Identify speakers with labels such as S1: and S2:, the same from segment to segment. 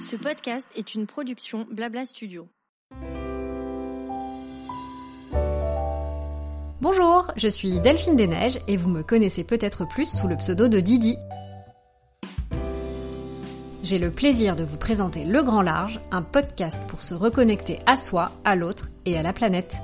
S1: Ce podcast est une production Blabla Studio.
S2: Bonjour, je suis Delphine Desneiges et vous me connaissez peut-être plus sous le pseudo de Didi. J'ai le plaisir de vous présenter Le Grand Large, un podcast pour se reconnecter à soi, à l'autre et à la planète.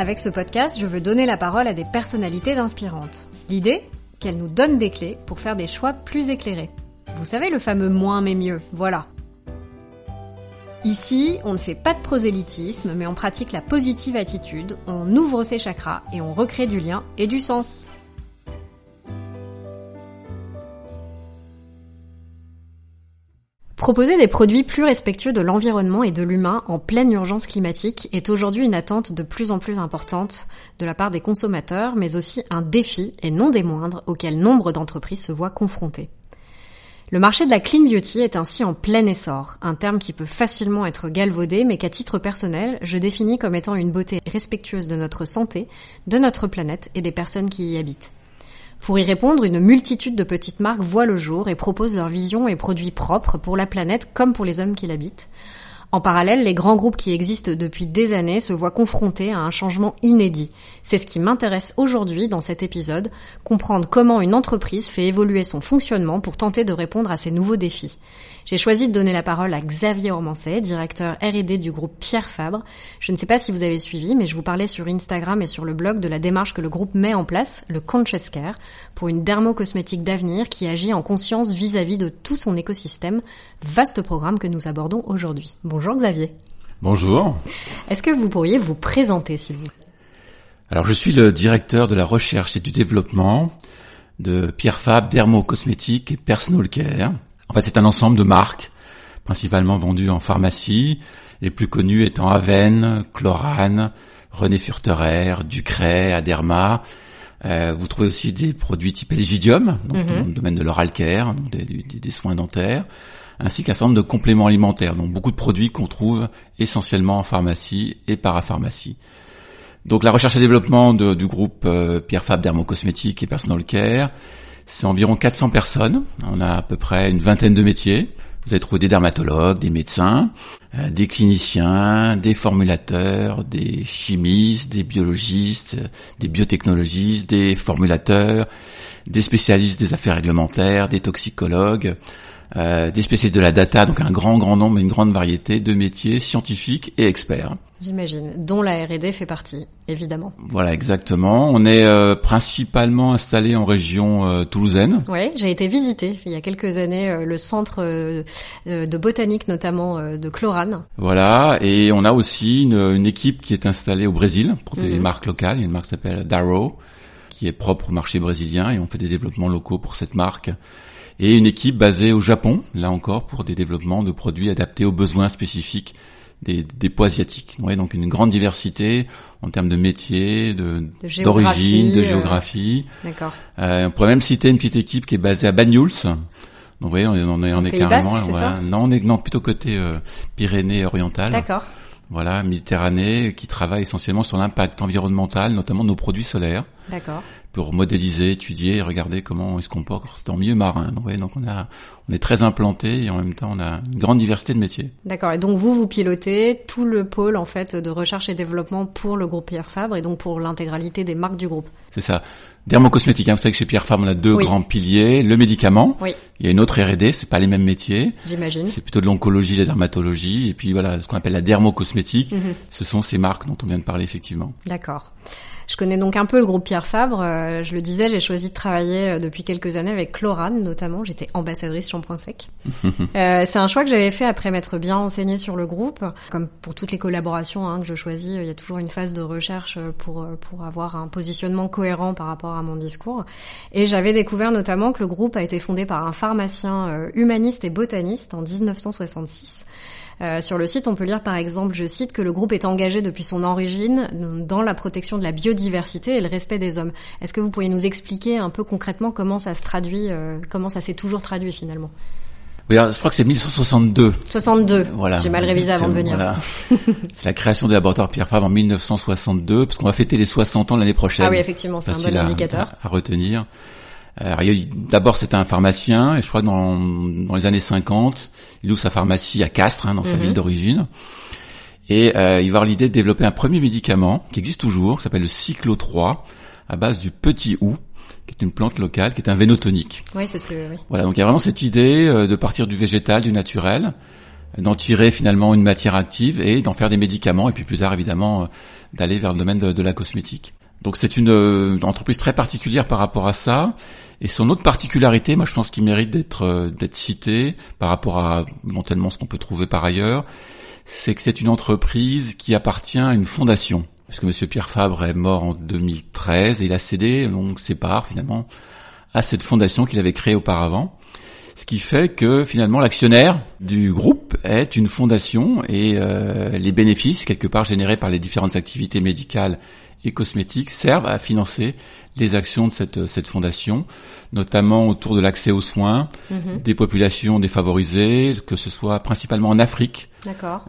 S2: Avec ce podcast, je veux donner la parole à des personnalités inspirantes. L'idée Qu'elles nous donnent des clés pour faire des choix plus éclairés. Vous savez le fameux moins mais mieux, voilà. Ici, on ne fait pas de prosélytisme, mais on pratique la positive attitude, on ouvre ses chakras et on recrée du lien et du sens. Proposer des produits plus respectueux de l'environnement et de l'humain en pleine urgence climatique est aujourd'hui une attente de plus en plus importante de la part des consommateurs, mais aussi un défi, et non des moindres, auquel nombre d'entreprises se voient confrontées. Le marché de la clean beauty est ainsi en plein essor, un terme qui peut facilement être galvaudé, mais qu'à titre personnel, je définis comme étant une beauté respectueuse de notre santé, de notre planète et des personnes qui y habitent. Pour y répondre, une multitude de petites marques voient le jour et proposent leur vision et produits propres pour la planète comme pour les hommes qui l'habitent. En parallèle, les grands groupes qui existent depuis des années se voient confrontés à un changement inédit. C'est ce qui m'intéresse aujourd'hui dans cet épisode, comprendre comment une entreprise fait évoluer son fonctionnement pour tenter de répondre à ces nouveaux défis. J'ai choisi de donner la parole à Xavier Ormancet, directeur R&D du groupe Pierre Fabre. Je ne sais pas si vous avez suivi, mais je vous parlais sur Instagram et sur le blog de la démarche que le groupe met en place, le Conscious Care, pour une dermocosmétique d'avenir qui agit en conscience vis-à-vis de tout son écosystème. Vaste programme que nous abordons aujourd'hui. Bonjour Xavier.
S3: Bonjour.
S2: Est-ce que vous pourriez vous présenter, s'il vous plaît?
S3: Alors, je suis le directeur de la recherche et du développement de Pierre Fabre Dermocosmétique et Personal Care. En fait, c'est un ensemble de marques, principalement vendues en pharmacie, les plus connues étant Aven, Chlorane, René Furterer, Ducret, Aderma. Euh, vous trouvez aussi des produits type Elgidium, donc dans le domaine de l'oral care, donc des, des- des soins dentaires, ainsi qu'un certain nombre de compléments alimentaires, donc beaucoup de produits qu'on trouve essentiellement en pharmacie et parapharmacie. Donc la recherche et développement de- du groupe euh, Pierre Fabre Dermocosmétique et Personal Care, c'est environ 400 personnes. On a à peu près une vingtaine de métiers. Vous allez trouver des dermatologues, des médecins, euh, des cliniciens, des formulateurs, des chimistes, des biologistes, des biotechnologistes, des formulateurs, des spécialistes des affaires réglementaires, des toxicologues, euh, des spécialistes de la data, donc un grand grand nombre, une grande variété de métiers scientifiques et experts.
S2: J'imagine, dont la R&D fait partie, évidemment.
S3: Voilà, exactement. On est euh, principalement installé en région euh, toulousaine.
S2: Oui, j'ai été visiter il y a quelques années euh, le centre euh, euh, de botanique, notamment euh, de Chlorane.
S3: Voilà, et on a aussi une, une équipe qui est installée au Brésil pour des
S2: Mhm.
S3: marques locales. Il y a une marque qui s'appelle Darrow, qui est propre au marché brésilien, et on fait des développements locaux pour cette marque. Et une équipe basée au Japon, là encore, pour des développements de produits adaptés aux besoins spécifiques des, des poids asiatiques. Ouais, donc une grande diversité en termes de métiers, de
S2: De géographie,
S3: d'origine, de
S2: euh.
S3: géographie.
S2: D'accord.
S3: Euh, on pourrait même citer une petite équipe qui est basée à Banyuls. Donc vous voyez, on est, on est, on est carrément,
S2: Basque,
S3: voilà. non, on est non plutôt côté euh, Pyrénées orientales.
S2: D'accord.
S3: Voilà, Méditerranée, qui travaille essentiellement sur l'impact environnemental, notamment de nos produits solaires,
S2: D'accord.
S3: Pour modéliser, étudier, et regarder comment ils se comportent en milieu marin. Donc, on a, on est très implanté et en même temps on a une grande diversité de métiers.
S2: D'accord. Et donc vous, vous pilotez tout le pôle en fait de recherche et développement pour le groupe Pierre Fabre et donc pour l'intégralité des marques du groupe.
S3: C'est ça. Dermocosmétique, hein, vous savez que chez Pierre Fabre on a deux
S2: Oui.
S3: grands piliers, le médicament,
S2: Oui,
S3: il y a une autre R&D, c'est pas les mêmes métiers.
S2: j'imagine.
S3: C'est plutôt de l'oncologie, la dermatologie, et puis voilà, ce qu'on appelle la dermocosmétique,
S2: Mhm.
S3: ce sont ces marques dont on vient de parler effectivement.
S2: D'accord. Je connais donc un peu le groupe Pierre Fabre. Euh, je le disais, j'ai choisi de travailler euh, depuis quelques années avec Chlorane notamment. J'étais ambassadrice shampoing sec. Euh, c'est un choix que j'avais fait après m'être bien renseignée sur le groupe. Comme pour toutes les collaborations hein, que je choisis, il y a toujours une phase de recherche pour pour avoir un positionnement cohérent par rapport à mon discours. Et j'avais découvert notamment que le groupe a été fondé par un pharmacien humaniste et botaniste en 1966. Euh, sur le site, on peut lire par exemple, je cite, que le groupe est engagé depuis son origine dans la protection de la biodiversité et le respect des hommes. Est-ce que vous pourriez nous expliquer un peu concrètement comment ça se traduit, euh, comment ça s'est toujours traduit finalement?
S3: Oui, alors, je crois que c'est 1962.
S2: 62.
S3: Voilà.
S2: J'ai mal révisé avant de venir.
S3: Voilà. c'est la création du laboratoire Pierre Fabre en 1962, parce qu'on va fêter les 60 ans l'année prochaine.
S2: Ah oui, effectivement, c'est un bon indicateur.
S3: À, à retenir. Alors, il y a eu- d'abord, c'était un pharmacien, et je crois que dans, dans les années 50, il ouvre sa pharmacie à Castres, hein, dans sa
S2: Mhm.
S3: ville d'origine. Et euh, il va avoir l'idée de développer un premier médicament qui existe toujours, qui s'appelle le Cyclo 3, à base du petit hou, qui est une plante locale, qui est un vénotonique.
S2: Oui, c'est ce que, oui.
S3: Voilà, donc il y a vraiment cette idée euh, de partir du végétal, du naturel, euh, d'en tirer finalement une matière active et d'en faire des médicaments, et puis plus tard évidemment euh, d'aller vers le domaine de, de la cosmétique. Donc c'est une, euh, entreprise très particulière par rapport à ça, et son autre particularité, moi je pense qu'il mérite d'être euh, d'être cité par rapport à éventuellement ce qu'on peut trouver par ailleurs, c'est que c'est une entreprise qui appartient à une fondation. Parce que Monsieur Pierre Fabre est mort en 2013 et il a cédé donc ses parts finalement à cette fondation qu'il avait créée auparavant. Ce qui fait que finalement l'actionnaire du groupe est une fondation et euh, les bénéfices quelque part générés par les différentes activités médicales et cosmétiques servent à financer les actions de cette, cette fondation, notamment autour de l'accès aux soins
S2: Mhm.
S3: des populations défavorisées, que ce soit principalement en Afrique,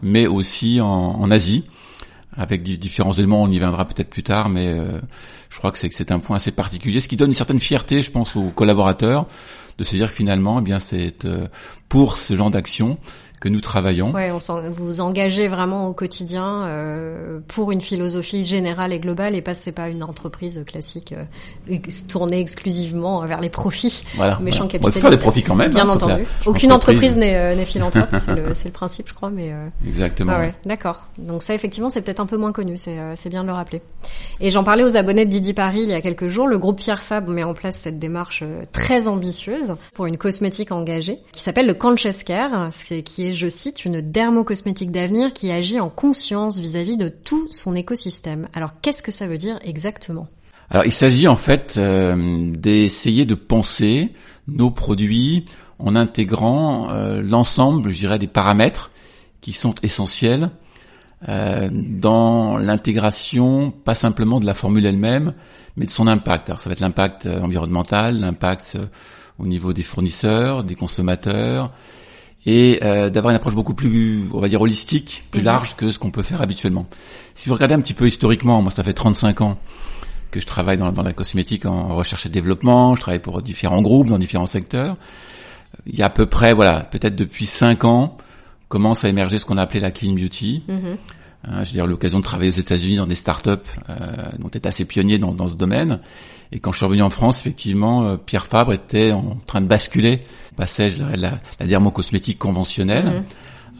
S3: mais aussi en, en Asie, avec di- différents éléments, on y viendra peut-être plus tard, mais euh, je crois que c'est que c'est un point assez particulier, ce qui donne une certaine fierté, je pense, aux collaborateurs, de se dire que finalement, eh bien, c'est euh, pour ce genre d'action que nous travaillons.
S2: Ouais, on vous vous engagez vraiment au quotidien euh, pour une philosophie générale et globale et pas c'est pas une entreprise classique euh, tournée exclusivement vers les profits.
S3: Voilà.
S2: Méchant
S3: voilà. Faire des profits quand même.
S2: Bien
S3: hein, la-
S2: entendu. Aucune entreprise n'est euh, n'est philanthrope, c'est le, le principe, je crois, mais. euh,
S3: Exactement.
S2: Ah ouais, d'accord. Donc ça, effectivement, c'est peut-être un peu moins connu, c'est euh, c'est bien de le rappeler. Et j'en parlais aux abonnés de Didi Paris il y a quelques jours. Le groupe Pierre Fabre met en place cette démarche très ambitieuse pour une cosmétique engagée qui s'appelle le Conscious Care, ce qui qui je cite, une dermocosmétique d'avenir qui agit en conscience vis-à-vis de tout son écosystème. Alors qu'est-ce que ça veut dire exactement?
S3: Alors, il s'agit en fait euh, d'essayer de penser nos produits en intégrant euh, l'ensemble, je dirais, des paramètres qui sont essentiels euh, dans l'intégration, pas simplement de la formule elle-même, mais de son impact. Alors, ça va être l'impact environnemental, l'impact au niveau des fournisseurs, des consommateurs, et euh, d'avoir une approche beaucoup plus, on va dire, holistique, plus
S2: Mhm.
S3: large que ce qu'on peut faire habituellement. Si vous regardez un petit peu historiquement, moi ça fait 35 ans que je travaille dans, dans la cosmétique en recherche et développement, je travaille pour différents groupes dans différents secteurs. Il y a à peu près, voilà, peut-être depuis 5 ans, commence à émerger ce qu'on a appelé la clean beauty.
S2: Mhm.
S3: Hein, J'ai eu l'occasion de travailler aux États-Unis dans des startups euh, dont est assez pionnier dans, dans ce domaine. Et quand je suis revenu en France, effectivement, euh, Pierre Fabre était en train de basculer, passait je dirais, la, la dermocosmétique conventionnelle
S2: Mhm.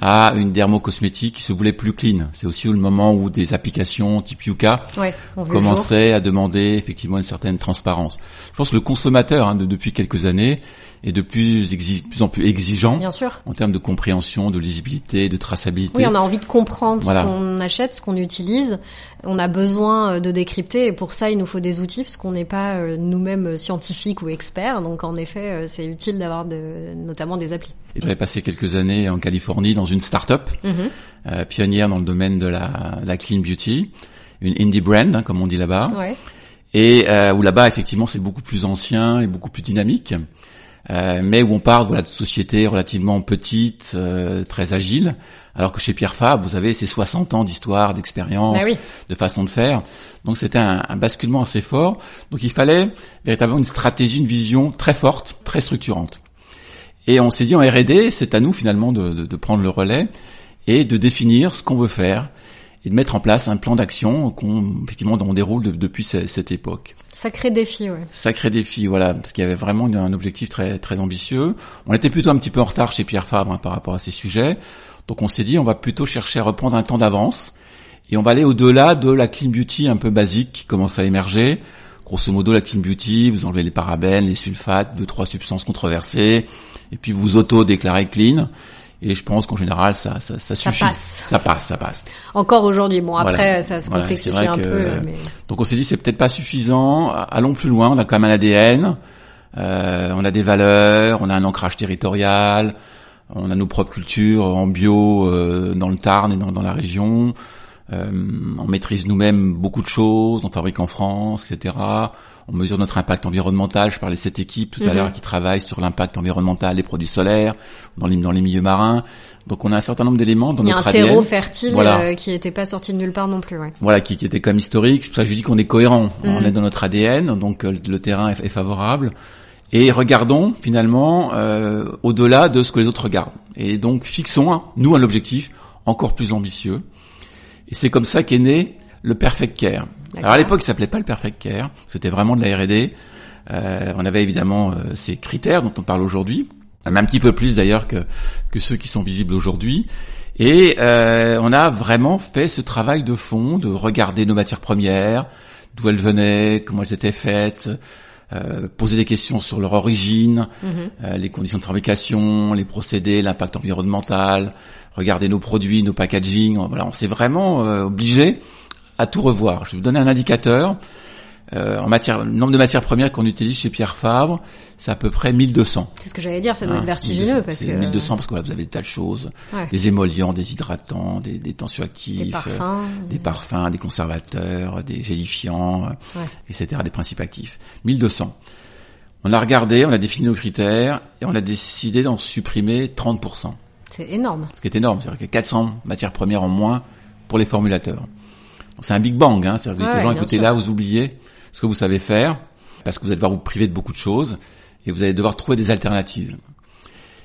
S3: à une dermocosmétique qui se voulait plus clean. C'est aussi le moment où des applications type Yuka
S2: Ouais,
S3: commençaient à demander effectivement une certaine transparence. Je pense que le consommateur, hein, de, depuis quelques années, est de plus, exi- plus en plus exigeant
S2: Bien sûr.
S3: en termes de compréhension, de lisibilité, de traçabilité.
S2: Oui, on a envie de comprendre
S3: Voilà.
S2: ce qu'on achète, ce qu'on utilise. On a besoin euh, de décrypter et pour ça, il nous faut des outils parce qu'on n'est pas euh, nous-mêmes euh, scientifiques ou experts. Donc, en effet, c'est utile d'avoir de, notamment des applis.
S3: Et J'avais passé quelques années en Californie dans une start-up
S2: Mhm.
S3: euh, pionnière dans le domaine de la, la clean beauty, une indie brand, hein, comme on dit là-bas.
S2: Ouais.
S3: et euh, où là-bas effectivement c'est beaucoup plus ancien et beaucoup plus dynamique, euh, mais où on parle voilà, de sociétés relativement petites, euh, très agiles, alors que chez Pierre Fabre, vous avez ces 60 ans d'histoire, d'expérience,
S2: Bah oui.
S3: de façon de faire. Donc c'était un, un basculement assez fort. Donc il fallait véritablement une stratégie, une vision très forte, très structurante. Et on s'est dit en R&D, c'est à nous finalement de, de- de prendre le relais et de définir ce qu'on veut faire et de mettre en place un plan d'action qu'on effectivement dont on déroule de- depuis ce- cette époque.
S2: Sacré défi, ouais.
S3: Sacré défi, voilà, parce qu'il y avait vraiment un objectif très très ambitieux. On était plutôt un petit peu en retard chez Pierre Fabre hein, par rapport à ces sujets, donc on s'est dit on va plutôt chercher à reprendre un temps d'avance et on va aller au-delà de la clean beauty un peu basique qui commence à émerger. Grosso modo, la clean beauty, vous enlevez les parabènes, les sulfates, deux trois substances controversées, et puis vous auto-déclarez clean. Et je pense qu'en général, ça, ça, ça
S2: Ça
S3: suffit.
S2: passe.
S3: Ça passe, ça passe.
S2: Encore aujourd'hui. Bon, après,
S3: Voilà.
S2: ça se complexifie un
S3: que-
S2: peu. euh, Mais...
S3: Donc on s'est dit c'est peut-être pas suffisant, allons plus loin, on a quand même un ADN, euh, on a des valeurs, on a un ancrage territorial, on a nos propres cultures en bio euh, dans le Tarn et dans, dans la région, Euh, on maîtrise nous-mêmes beaucoup de choses, on fabrique en France, etc. On mesure notre impact environnemental. Je parlais de cette équipe tout à
S2: Mhm.
S3: l'heure qui travaille sur l'impact environnemental des produits solaires dans les, dans les milieux marins. Donc on a un certain nombre d'éléments dans
S2: Il y a un
S3: notre
S2: terreau
S3: ADN.
S2: fertile
S3: Voilà.
S2: euh, qui n'était pas sorti de nulle part non plus. Ouais.
S3: Voilà, qui, qui était comme historique. C'est pour ça que je dis qu'on est cohérent. On
S2: Mhm.
S3: est dans notre ADN, donc euh, le terrain est, est favorable. Et regardons finalement euh, au-delà de ce que les autres regardent. Et donc fixons, hein, nous, un objectif encore plus ambitieux. Et c'est comme ça qu'est né le Perfect Care. Alors à l'époque, il s'appelait pas le Perfect Care. C'était vraiment de la R&D. Euh, on avait évidemment euh, ces critères dont on parle aujourd'hui, un petit peu plus d'ailleurs que, que ceux qui sont visibles aujourd'hui. Et euh, on a vraiment fait ce travail de fond, de regarder nos matières premières, d'où elles venaient, comment elles étaient faites, euh, poser des questions sur leur origine,
S2: Mhm.
S3: euh, les conditions de fabrication, les procédés, l'impact environnemental, regarder nos produits, nos packaging. Voilà, on s'est vraiment euh, obligé à tout revoir. Je vais vous donner un indicateur. Euh, en matière, le nombre de matières premières qu'on utilise chez Pierre Fabre, c'est à peu près 1200.
S2: C'est ce que j'allais dire, ça doit
S3: Hein,
S2: être vertigineux
S3: 1200.
S2: parce que
S3: 1200 parce que voilà, vous avez des tas de choses,
S2: Ouais.
S3: des émollients, des hydratants, des, des tensioactifs,
S2: des
S3: euh,
S2: parfums.
S3: des parfums, des conservateurs, des gélifiants, euh,
S2: Ouais.
S3: etc., des principes actifs. 1200. On a regardé, on a défini nos critères et on a décidé d'en supprimer 30%.
S2: C'est énorme.
S3: Ce qui est énorme, c'est-à-dire qu'il y a 400 matières premières en moins pour les formulateurs. C'est un big bang, hein, c'est-à-dire que vous dites
S2: Ouais,
S3: aux gens, écoutez
S2: sûr.
S3: là, vous oubliez ce que vous savez faire, parce que vous allez devoir vous priver de beaucoup de choses, et vous allez devoir trouver des alternatives.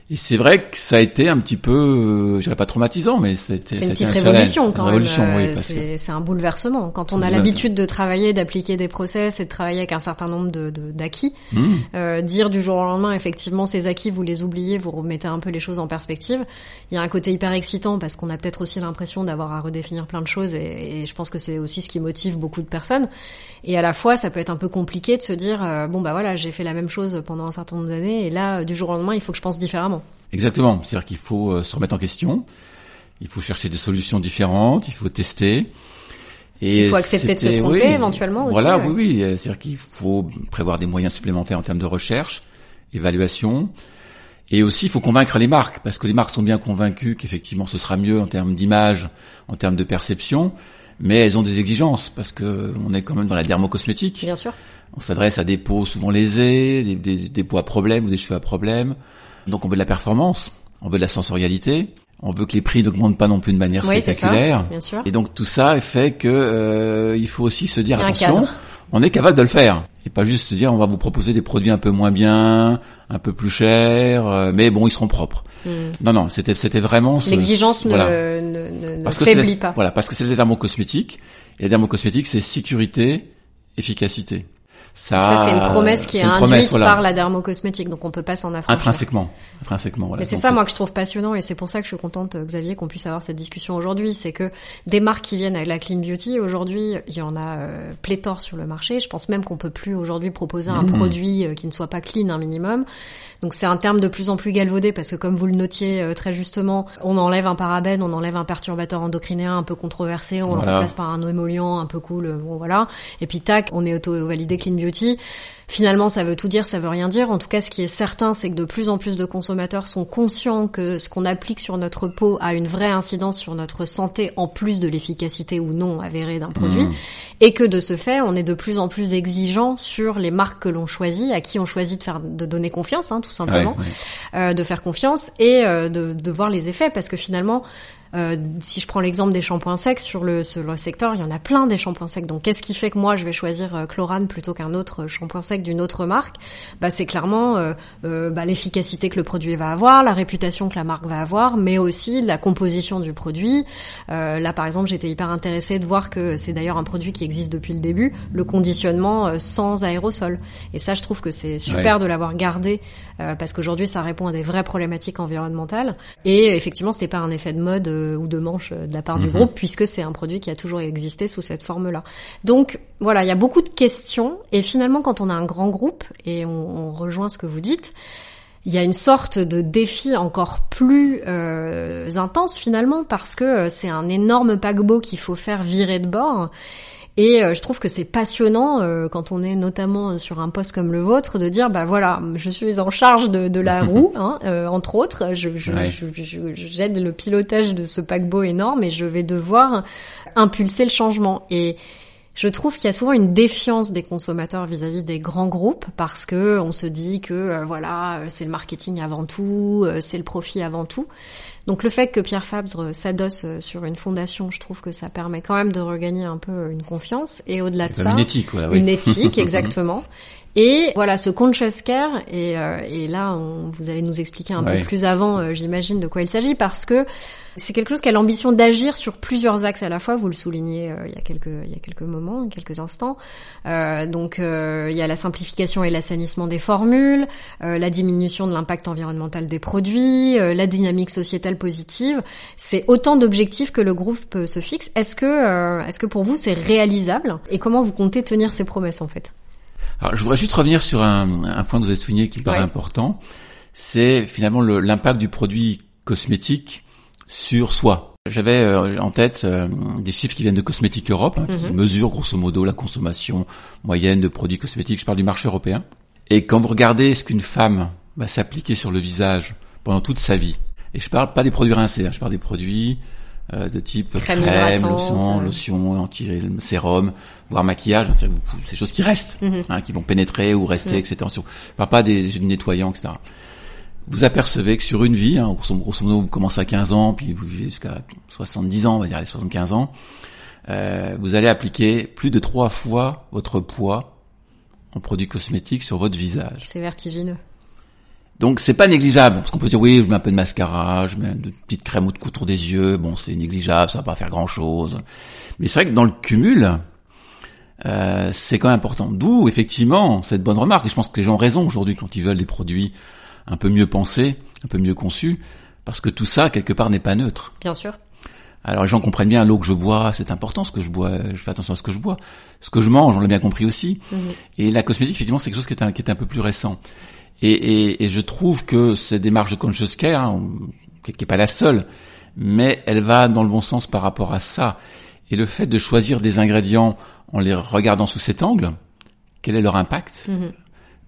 S3: Et c'est vrai que ça a été un petit peu, euh, je dirais pas traumatisant, mais c'était
S2: C'est une petite
S3: un
S2: révolution quand même.
S3: oui,
S2: Euh, c'est un bouleversement. Quand on a l'habitude de travailler, d'appliquer des process et de travailler avec un certain nombre de de- d'acquis,
S3: Hmm.
S2: euh, dire du jour au lendemain, effectivement, ces acquis, vous les oubliez, vous remettez un peu les choses en perspective. Il y a un côté hyper excitant parce qu'on a peut-être aussi l'impression d'avoir à redéfinir plein de choses et, et je pense que c'est aussi ce qui motive beaucoup de personnes. Et à la fois, ça peut être un peu compliqué de se dire, euh, bon bah voilà, j'ai fait la même chose pendant un certain nombre d'années et là, du jour au lendemain, il faut que je pense différemment.
S3: Exactement. C'est-à-dire qu'il faut euh, se remettre en question. Il faut chercher des solutions différentes. Il faut tester. Et
S2: Il faut accepter de se tromper
S3: oui,
S2: éventuellement aussi,
S3: Voilà,
S2: ouais.
S3: oui, oui. euh, C'est-à-dire qu'il faut prévoir des moyens supplémentaires en termes de recherche, évaluation. Et aussi, il faut convaincre les marques, parce que les marques sont bien convaincues qu'effectivement, ce sera mieux en termes d'image, en termes de perception, mais elles ont des exigences, parce que on est quand même dans la dermocosmétique.
S2: Bien sûr.
S3: On s'adresse à des peaux souvent lésées, des, des, des peaux à problème ou des cheveux à problème. Donc on veut de la performance, on veut de la sensorialité, on veut que les prix n'augmentent pas non plus de manière
S2: Oui, c'est ça.
S3: spectaculaire.
S2: Bien sûr.
S3: Et donc tout ça fait que euh, il faut aussi se dire attention, on est capable de le faire et pas juste se dire on va vous proposer des produits un peu moins bien, un peu plus chers, euh, mais bon ils seront propres.
S2: Hmm.
S3: Non non, c'était c'était vraiment ce-
S2: L'exigence ne,
S3: voilà.
S2: ne,
S3: Parce
S2: faiblit pas.
S3: Voilà, parce que c'est la dermocosmétique et la dermocosmétique c'est sécurité, efficacité. Ça,
S2: Ça, c'est une promesse qui est, induite
S3: promesse, voilà.
S2: par la dermocosmétique, donc on peut pas s'en affranchir.
S3: Intrinsèquement, intrinsèquement, voilà.
S2: Mais c'est ça, moi, que je trouve passionnant, et c'est pour ça que je suis contente, euh, Xavier, qu'on puisse avoir cette discussion aujourd'hui. C'est que des marques qui viennent avec la clean beauty, aujourd'hui, il y en a euh, pléthore sur le marché. Je pense même qu'on peut plus aujourd'hui proposer un
S3: Mhm.
S2: produit euh, qui ne soit pas clean un minimum. Donc c'est un terme de plus en plus galvaudé parce que, comme vous le notiez euh, très justement, on enlève un parabène, on enlève un perturbateur endocrinien un peu controversé, on le remplace par un émollient un peu cool, bon voilà. Et puis tac, on est auto-validé clean beauty. Finalement, ça veut tout dire, ça veut rien dire. En tout cas, ce qui est certain, c'est que de plus en plus de consommateurs sont conscients que ce qu'on applique sur notre peau a une vraie incidence sur notre santé, en plus de l'efficacité ou non avérée d'un produit.
S3: Mhm.
S2: Et que de ce fait, on est de plus en plus exigeant sur les marques que l'on choisit, à qui on choisit de faire, de donner confiance, hein, tout
S3: ouais,
S2: simplement
S3: ouais.
S2: euh, de faire confiance et euh, de, de voir les effets parce que finalement euh, si je prends l'exemple des shampoings secs sur le, sur le secteur, il y en a plein des shampoings secs. Donc qu'est-ce qui fait que moi je vais choisir euh, Chlorane plutôt qu'un autre euh, shampoing sec d'une autre marque? Bah c'est clairement euh, euh, bah, l'efficacité que le produit va avoir, la réputation que la marque va avoir, mais aussi la composition du produit. Euh, là par exemple, j'étais hyper intéressée de voir que c'est d'ailleurs un produit qui existe depuis le début, le conditionnement sans aérosol. Et ça, je trouve que c'est super
S3: Ouais.
S2: de l'avoir gardé euh, parce qu'aujourd'hui ça répond à des vraies problématiques environnementales et effectivement c'était pas un effet de mode euh, ou de manche euh, de la part du
S3: Mhm.
S2: groupe puisque c'est un produit qui a toujours existé sous cette forme-là. Donc voilà, il y a beaucoup de questions et finalement quand on a un grand groupe et on, on rejoint ce que vous dites, il y a une sorte de défi encore plus euh, intense finalement parce que euh, c'est un énorme paquebot qu'il faut faire virer de bord Et je trouve que c'est passionnant quand on est notamment sur un poste comme le vôtre de dire bah voilà, je suis en charge de, de la roue, hein, entre autres, je, je, je, j'aide le pilotage de ce paquebot énorme et je vais devoir impulser le changement. Et je trouve qu'il y a souvent une défiance des consommateurs vis-à-vis des grands groupes parce que on se dit que euh, voilà c'est le marketing avant tout, euh, c'est le profit avant tout. Donc le fait que Pierre Fabre s'adosse euh, sur une fondation, je trouve que ça permet quand même de regagner un peu une confiance et au-delà de ça,
S3: une éthique, voilà, oui.
S2: une éthique exactement. Et voilà, ce conscious care, et, et là, on, vous allez nous expliquer un peu plus avant, j'imagine, de quoi il s'agit, parce que c'est quelque chose qui a l'ambition d'agir sur plusieurs axes à la fois. Vous le soulignez euh, il y a quelques il y a quelques moments, quelques instants. Euh, donc euh, il y a la simplification et l'assainissement des formules, euh, la diminution de l'impact environnemental des produits, euh, la dynamique sociétale positive. C'est autant d'objectifs que le groupe se fixe. Est-ce que est-ce que pour vous c'est réalisable? Et comment vous comptez tenir ces promesses en fait?
S3: Alors je voudrais juste revenir sur un, un point que vous avez souligné qui me paraît important. C'est finalement l'impact du produit cosmétique sur soi. J'avais euh, en tête euh, des chiffres qui viennent de Cosmétique Europe, hein, qui mhm. mesurent grosso modo la consommation moyenne de produits cosmétiques. Je parle du marché européen. Et quand vous regardez ce qu'une femme va s'appliquer sur le visage pendant toute sa vie, et je parle pas des produits rincés, hein, je parle des produits euh, de type crème, lotion, lotion, anti-sérum, voire maquillage, c'est ces choses qui restent, mhm. hein, qui vont pénétrer ou rester, mhm. etc. Je parle pas des, des nettoyants, etc vous apercevez que sur une vie, hein, grosso modo, vous commencez à 15 ans, puis vous vivez jusqu'à 70 ans, on va dire les 75 ans, euh, vous allez appliquer plus de trois fois votre poids en produits cosmétiques sur votre visage.
S2: C'est vertigineux.
S3: Donc c'est pas négligeable, parce qu'on peut dire oui, je mets un peu de mascara, je mets une petite crème autour des yeux, bon c'est négligeable, ça va pas faire grand chose. Mais c'est vrai que dans le cumul, euh, c'est quand même important. D'où effectivement cette bonne remarque, et je pense que les gens ont raison aujourd'hui quand ils veulent des produits un peu mieux pensé, un peu mieux conçu, parce que tout ça, quelque part, n'est pas neutre.
S2: Bien sûr.
S3: Alors les gens comprennent bien l'eau que je bois, c'est important ce que je bois, je fais attention à ce que je bois. Ce que je mange, on l'a bien compris aussi. Mhm. Et la cosmétique, effectivement, c'est quelque chose qui est un, qui est un peu plus récent. Et, et, et je trouve que cette démarche de conscious care, hein, qui n'est pas la seule, mais elle va dans le bon sens par rapport à ça. Et le fait de choisir des ingrédients en les regardant sous cet angle, quel est leur impact mhm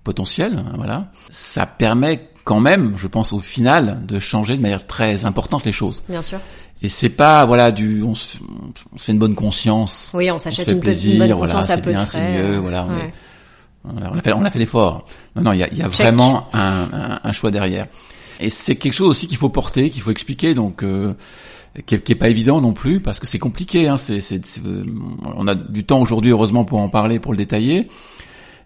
S3: potentiel, hein, voilà, ça permet quand même, je pense au final, de changer de manière très importante les choses.
S2: Bien sûr.
S3: Et c'est pas voilà du on se, on se, fait une bonne conscience.
S2: Oui, on s'achète une, plaisir, bonne conscience
S3: voilà,
S2: à peu
S3: bien, C'est mieux, voilà. On, on, a fait on a fait l'effort. Non non, il y a, y a vraiment un, un, un, choix derrière. Et c'est quelque chose aussi qu'il faut porter, qu'il faut expliquer. Donc euh, qui, est, qui est pas évident non plus parce que c'est compliqué. Hein, c'est, on a du temps aujourd'hui heureusement pour en parler, pour le détailler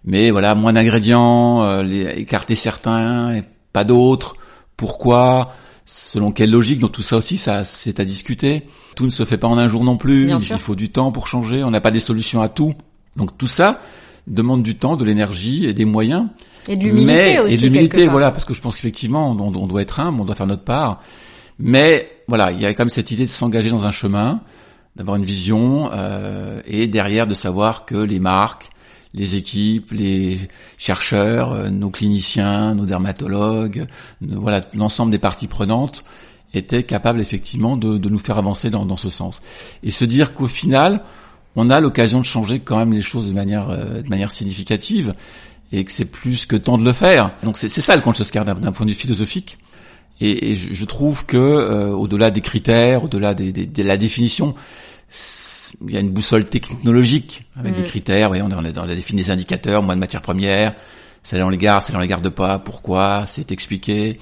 S3: mais voilà, moins d'ingrédients, euh, les, écarter certains et pas d'autres. Pourquoi? Selon quelle logique? Donc tout ça aussi, ça c'est à discuter. Tout ne se fait pas en un jour non plus. il faut du temps pour changer. On n'a pas des solutions à tout. Donc tout ça demande du temps, de l'énergie et des moyens.
S2: Et de l'humilité aussi.
S3: Et de l'humilité, voilà, parce que je pense qu'effectivement, on, on, doit être humble, on doit faire notre part. Mais voilà, il y a quand même cette idée de s'engager dans un chemin, d'avoir une vision, euh, et derrière de savoir que les marques, les équipes, les chercheurs, euh, nos cliniciens, nos dermatologues, voilà l'ensemble des parties prenantes étaient capables effectivement de, nous faire avancer dans, ce sens. Et se dire qu'au final, on a l'occasion de changer quand même les choses de manière, euh, de manière significative et que c'est plus que temps de le faire. Donc c'est ça le conscious care d'un point de vue philosophique. Et, je, trouve que euh, au-delà des critères, au-delà de la définition, il y a une boussole technologique avec des mm. critères. Oui, on est dans la défini des indicateurs, moins de matières premières. Ça on les garde, ça on les garde pas. Pourquoi C'est expliqué.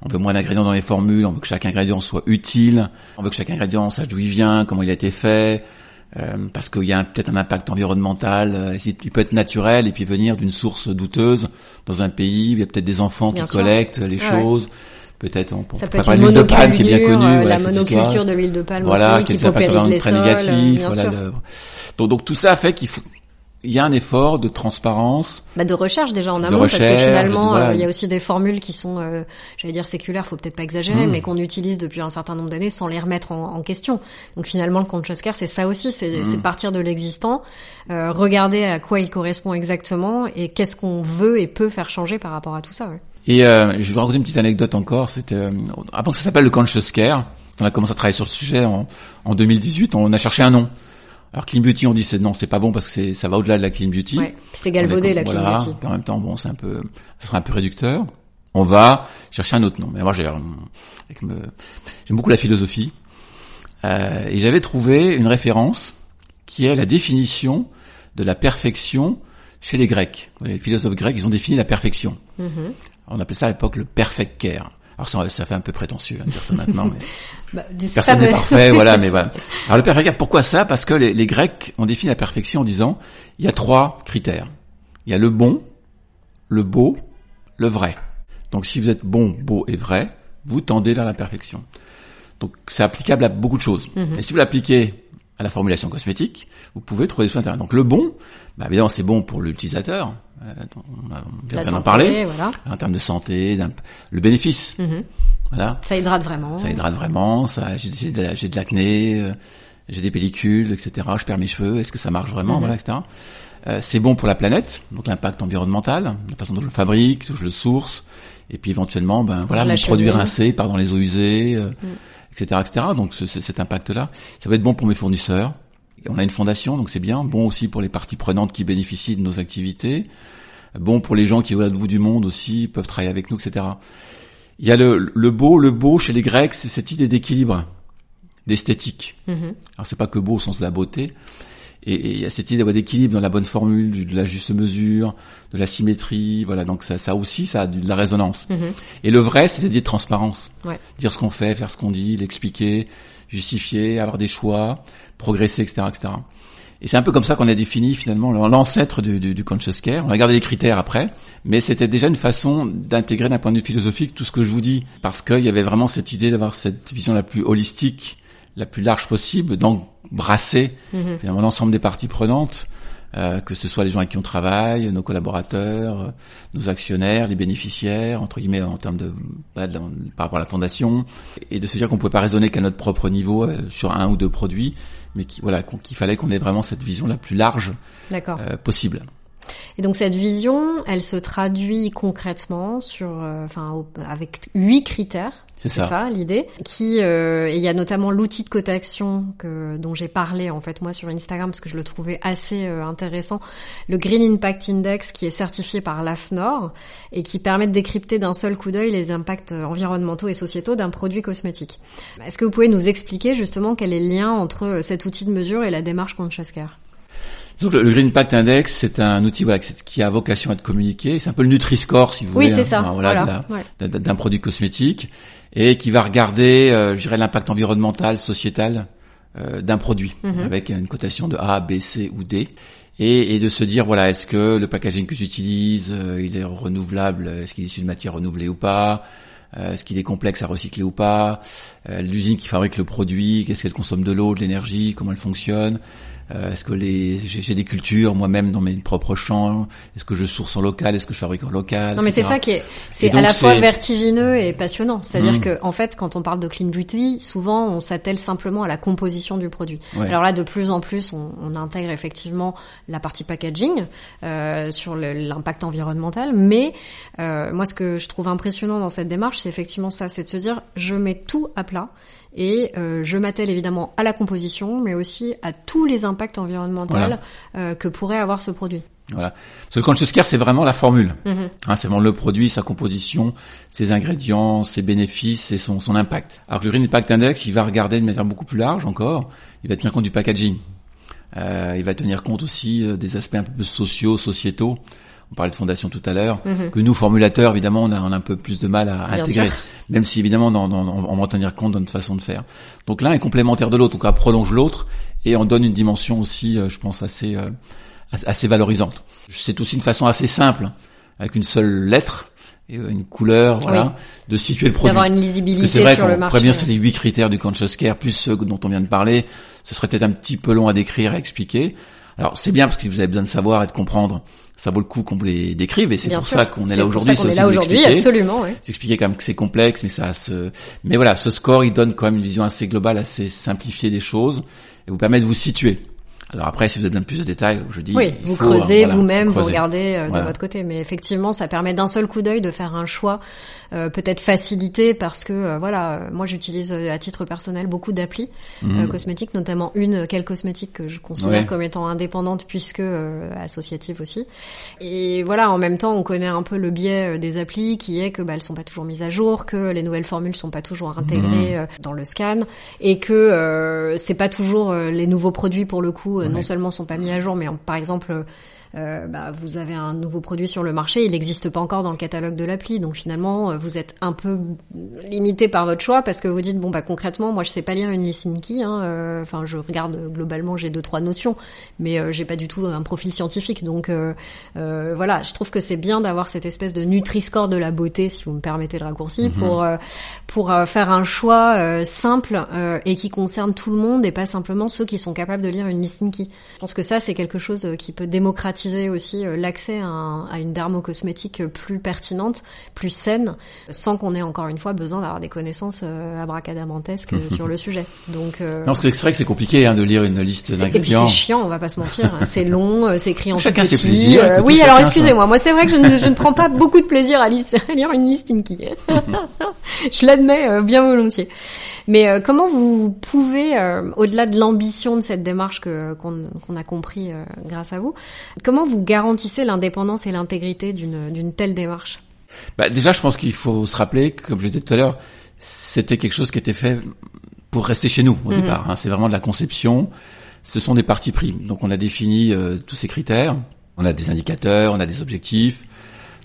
S3: On veut moins d'ingrédients dans les formules. On veut que chaque ingrédient soit utile. On veut que chaque ingrédient sache d'où il vient, comment il a été fait. Euh, parce qu'il y a peut-être un impact environnemental, euh, il peut être naturel et puis venir d'une source douteuse dans un pays, il y a peut-être des enfants qui collectent les choses. Peut-être on
S2: ça peut être une
S3: de palme qui est bien connue,
S2: euh, la monoculture de l'huile de palme
S3: voilà,
S2: aussi,
S3: qui,
S2: qui les
S3: très négatif, voilà, le... donc, donc tout ça fait qu'il faut il y a un effort de transparence,
S2: bah de recherche déjà en amont, parce que finalement euh, il y a aussi des formules qui sont, euh, j'allais dire séculaires, faut peut-être pas exagérer, hmm. mais qu'on utilise depuis un certain nombre d'années sans les remettre en, en, question. Donc finalement le conscious care c'est ça aussi, c'est mmh. partir de l'existant, euh, regarder à quoi il correspond exactement et qu'est-ce qu'on veut et peut faire changer par rapport à tout ça. Ouais.
S3: Et euh, je vais vous raconter une petite anecdote encore. C'était euh, avant que ça s'appelle le conscious care. On a commencé à travailler sur le sujet en, en 2018. On a cherché un nom. Alors clean beauty, on dit c'est non, c'est pas bon parce que c'est ça va au-delà de la clean beauty.
S2: Ouais, c'est galvaudé la clean beauty.
S3: En même temps, bon, c'est un peu, ça sera un peu réducteur. On va chercher un autre nom. Mais moi, me- j'aime beaucoup la philosophie. Euh, et j'avais trouvé une référence qui est la définition de la perfection chez les Grecs. Les philosophes grecs, ils ont défini la perfection.
S2: Mhm.
S3: On appelait ça à l'époque le perfect care. Alors ça, ça fait un peu prétentieux hein, de dire ça maintenant, mais
S2: Bah,
S3: personne n'est parfait, voilà, mais voilà. Alors le perfect care, pourquoi ça? Parce que les, les Grecs ont défini la perfection en disant il y a trois critères. Il y a le bon, le beau, le vrai. Donc si vous êtes bon, beau et vrai, vous tendez vers la perfection. Donc c'est applicable à beaucoup de choses. Et si vous l'appliquez à la formulation cosmétique, vous pouvez trouver des choses intéressantes. Donc le bon, bah, évidemment c'est bon pour l'utilisateur, euh, on a- on vient d'en parler,
S2: voilà.
S3: en termes de santé, le bénéfice.
S2: Mhm.
S3: Voilà.
S2: Ça hydrate vraiment.
S3: Ça hydrate vraiment, ça, j'ai, de, l'acné, euh, j'ai des pellicules, etc. Je perds mes cheveux, est-ce que ça marche vraiment,
S2: Mhm.
S3: voilà, etc. Euh, c'est bon pour la planète, donc l'impact environnemental, la façon dont je le fabrique, dont je le source, et puis éventuellement, ben voilà,
S2: la
S3: mon produit
S2: chemine.
S3: rincé part dans les eaux usées, euh, etc., etc. Donc ce- ce- cet impact-là, ça va être bon pour mes fournisseurs. On a une fondation, donc c'est bien. Bon aussi pour les parties prenantes qui bénéficient de nos activités. Bon pour les gens qui, au bout du monde aussi, peuvent travailler avec nous, etc. Il y a le, le beau, le beau chez les Grecs, c'est cette idée d'équilibre, d'esthétique.
S2: Mhm.
S3: Alors c'est pas que beau au sens de la beauté, et, il y a cette idée d'avoir d'équilibre dans la bonne formule, de la juste mesure, de la symétrie, voilà. Donc ça, ça aussi, ça a de la résonance.
S2: Mhm.
S3: Et le vrai, c'est l'idée de transparence,
S2: Ouais.
S3: dire ce qu'on fait, faire ce qu'on dit, l'expliquer, justifier, avoir des choix, progresser, etc., etc. Et c'est un peu comme ça qu'on a défini finalement l'ancêtre du, du, du conscious care. On a gardé les critères après, mais c'était déjà une façon d'intégrer d'un point de vue philosophique tout ce que je vous dis, parce qu'il y avait vraiment cette idée d'avoir cette vision la plus holistique, la plus large possible, d'embrasser finalement l'ensemble des parties prenantes, euh, que ce soit les gens avec qui on travaille, nos collaborateurs, nos actionnaires, les bénéficiaires, entre guillemets en termes de, par rapport à la fondation, et de se dire qu'on pouvait pas raisonner qu'à notre propre niveau euh, sur un ou deux produits, mais voilà, qu'il fallait qu'on ait vraiment cette vision la plus large euh, possible.
S2: Et donc cette vision, elle se traduit concrètement sur, euh, enfin, avec huit critères.
S3: C'est ça.
S2: ça, l'idée. Qui, euh, et il y a notamment l'outil de cotation que dont j'ai parlé en fait moi sur Instagram parce que je le trouvais assez euh, intéressant. Le Green Impact Index qui est certifié par l'AFNOR et qui permet de décrypter d'un seul coup d'œil les impacts euh, environnementaux et sociétaux d'un produit cosmétique. Est-ce que vous pouvez nous expliquer justement quel est le lien entre cet outil de mesure et la démarche Care
S3: Donc le, Green Impact Index, c'est un outil voilà, qui a vocation à être communiqué. C'est un peu le Nutri-Score, si vous
S2: Oui,
S3: voulez, hein, voilà,
S2: Ouais.
S3: d'un produit cosmétique et qui va regarder, euh, je dirais, l'impact environnemental, sociétal euh, d'un produit
S2: Mhm.
S3: avec une cotation de A, B, C ou D. Et, et de se dire voilà est-ce que le packaging que j'utilise euh, il est renouvelable? Est-ce qu'il est issu de matière renouvelée ou pas? Euh, est-ce qu'il est complexe à recycler ou pas? Euh, l'usine qui fabrique le produit qu'est-ce qu'elle consomme de l'eau de l'énergie comment elle fonctionne? Euh, est-ce que les j'ai des cultures moi-même dans mes propres champs? Est-ce que je source en local? Est-ce que je fabrique en local?
S2: Non mais c'est ça qui est, c'est à la fois vertigineux et passionnant. C'est-à-dire
S3: Mm.
S2: que en fait, quand on parle de clean beauty, souvent on s'attelle simplement à la composition du produit.
S3: Ouais.
S2: Alors là, de plus en plus, on, on intègre effectivement la partie packaging euh, sur l'impact environnemental. Mais euh, moi, ce que je trouve impressionnant dans cette démarche, c'est effectivement ça, c'est de se dire, je mets tout à plat. Et euh, je m'attelle évidemment à la composition, mais aussi à tous les impacts environnementaux
S3: Voilà.
S2: euh, que pourrait avoir ce produit.
S3: Voilà. Parce que le conscious care, c'est vraiment la formule.
S2: Mhm.
S3: Hein, c'est vraiment le produit, sa composition, ses ingrédients, ses bénéfices et son, son impact. Alors que le Green Impact Index, il va regarder de manière beaucoup plus large encore. Il va tenir compte du packaging. Euh, il va tenir compte aussi euh, des aspects un peu plus sociaux, sociétaux. On parlait de fondation tout à l'heure.
S2: Mhm.
S3: Que nous, formulateurs, évidemment, on a, on a un peu plus de mal à
S2: Bien
S3: intégrer.
S2: sûr.
S3: Même si, évidemment, on va en tenir compte dans notre façon de faire. Donc l'un est complémentaire de l'autre. Donc on prolonge l'autre et on donne une dimension aussi, euh, je pense, assez... euh, assez valorisante. C'est aussi une façon assez simple, avec une seule lettre et euh, une couleur, voilà, de situer le produit.
S2: D'avoir une
S3: Parce que
S2: lisibilité
S3: c'est vrai
S2: sur le marché.
S3: bien sur les huit critères du conscious care, plus ceux dont on vient de parler, ce serait peut-être un petit peu long à décrire, à expliquer. Alors c'est bien parce que vous avez besoin de savoir et de comprendre, ça vaut le coup qu'on vous les décrive et c'est pour ça qu'on est
S2: C'est
S3: là
S2: pour
S3: aujourd'hui.
S2: ça qu'on
S3: c'est
S2: est là aujourd'hui, absolument, oui.
S3: C'est expliquer quand même que c'est complexe, mais ça se, mais voilà, ce score, il donne quand même une vision assez globale, assez simplifiée des choses, et vous permet de vous situer. Alors après, si vous avez besoin de plus de détails, je dis.
S2: Oui, vous
S3: faut,
S2: creusez
S3: voilà,
S2: vous-même, vous regardez euh, de
S3: Voilà.
S2: votre côté. Mais effectivement, ça permet d'un seul coup d'œil de faire un choix euh, peut-être facilité parce que euh, voilà, euh, moi j'utilise à titre personnel beaucoup d'applis euh, cosmétiques, notamment une Quelle Cosmétique que je considère
S3: Mhm. Ouais.
S2: comme étant indépendante puisque associative aussi. Et voilà, en même temps, on connaît un peu le biais des applis qui est que bah, elles sont pas toujours mises à jour, que les nouvelles formules sont pas toujours intégrées
S3: Mhm.
S2: dans le scan et que c'est pas toujours les nouveaux produits pour le coup non seulement sont pas mis à jour, mais en- par exemple euh, bah, vous avez un nouveau produit sur le marché, il n'existe pas encore dans le catalogue de l'appli, donc finalement euh, vous êtes un peu limité par votre choix parce que vous dites bon bah concrètement moi je sais pas lire une listen key, hein, euh, enfin je regarde euh, globalement j'ai deux trois notions, mais j'ai pas du tout un profil scientifique, donc voilà je trouve que c'est bien d'avoir cette espèce de Nutri-Score de la beauté si vous me permettez le raccourci pour euh, pour euh, faire un choix simple et qui concerne tout le monde et pas simplement ceux qui sont capables de lire une listen key. Je pense que ça c'est quelque chose qui peut démocratiser aussi euh, l'accès à, un- à une dermocosmétique euh, plus pertinente, plus saine, sans qu'on ait encore une fois besoin d'avoir des connaissances euh, abracadabrantesques euh, sur le sujet. Donc euh,
S3: Non, c'est vrai que c'est compliqué hein, de lire une liste
S2: c'est- et puis
S3: d'ingrédients.
S2: c'est chiant, on va pas se mentir. C'est long, c'est écrit en
S3: Chacun
S2: tout
S3: ses
S2: petit.
S3: plaisirs,
S2: Euh, oui, alors excusez-moi, moi c'est vrai que je ne, je ne prends pas beaucoup de plaisir à, lire une listing key. je l'admets bien volontiers. Mais comment vous pouvez, au-delà de l'ambition de cette démarche que qu'on qu'on a compris grâce à vous, comment vous garantissez l'indépendance et l'intégrité d'une telle démarche?
S3: Bah, déjà, je pense qu'il faut se rappeler, comme je disais tout à l'heure, c'était quelque chose qui était fait pour rester chez nous au
S2: Mhm.
S3: départ. hein. C'est vraiment de la conception. Ce sont des parties pris. Donc, on a défini euh, tous ces critères. On a des indicateurs, on a des objectifs.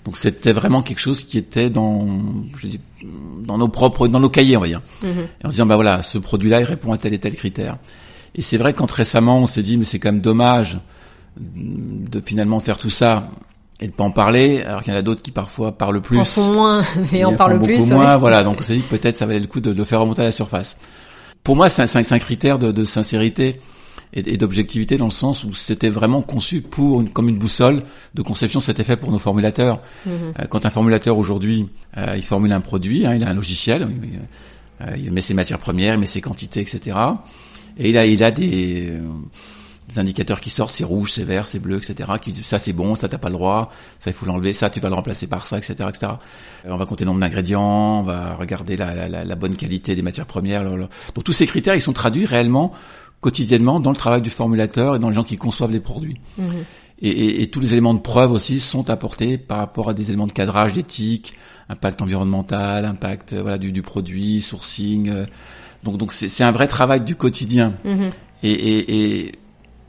S3: Donc, c'était vraiment quelque chose qui était dans, je dis, dans nos propres, dans nos cahiers, on va dire. Et en se disant, bah voilà, ce produit-là, il répond à tel et tel critère. Et c'est vrai quand récemment, on s'est dit, mais c'est quand même dommage de finalement faire tout ça et de pas en parler, alors qu'il y en a d'autres qui parfois parlent plus.
S2: En font moins, mais en
S3: Ils
S2: parle
S3: font
S2: plus.
S3: moins, voilà. Donc on s'est dit que peut-être ça valait le coup de le faire remonter à la surface. Pour moi, c'est un, critère de, de sincérité et, d'objectivité dans le sens où c'était vraiment conçu pour une, comme une boussole de conception. C'était fait pour nos formulateurs.
S2: Mhm.
S3: Euh, quand un formulateur aujourd'hui, euh, il formule un produit, hein, il a un logiciel, il, euh, il met ses matières premières, il met ses quantités, etc. Et il a, il a des, des indicateurs qui sortent, c'est rouge, c'est vert, c'est bleu, etc. Qui disent ça c'est bon, ça t'as pas le droit, ça il faut l'enlever, ça tu vas le remplacer par ça, etc., etc. Euh, On va compter le nombre d'ingrédients, on va regarder la, la- la- bonne qualité des matières premières. le- le- Donc tous ces critères, ils sont traduits réellement quotidiennement dans le travail du formulateur et dans les gens qui conçoivent les produits.
S2: Mhm.
S3: Et, et- et tous les éléments de preuve aussi sont apportés par rapport à des éléments de cadrage, d'éthique, impact environnemental, impact euh, voilà du, du produit, sourcing. euh. donc donc c'est un vrai travail du quotidien. Et, et, et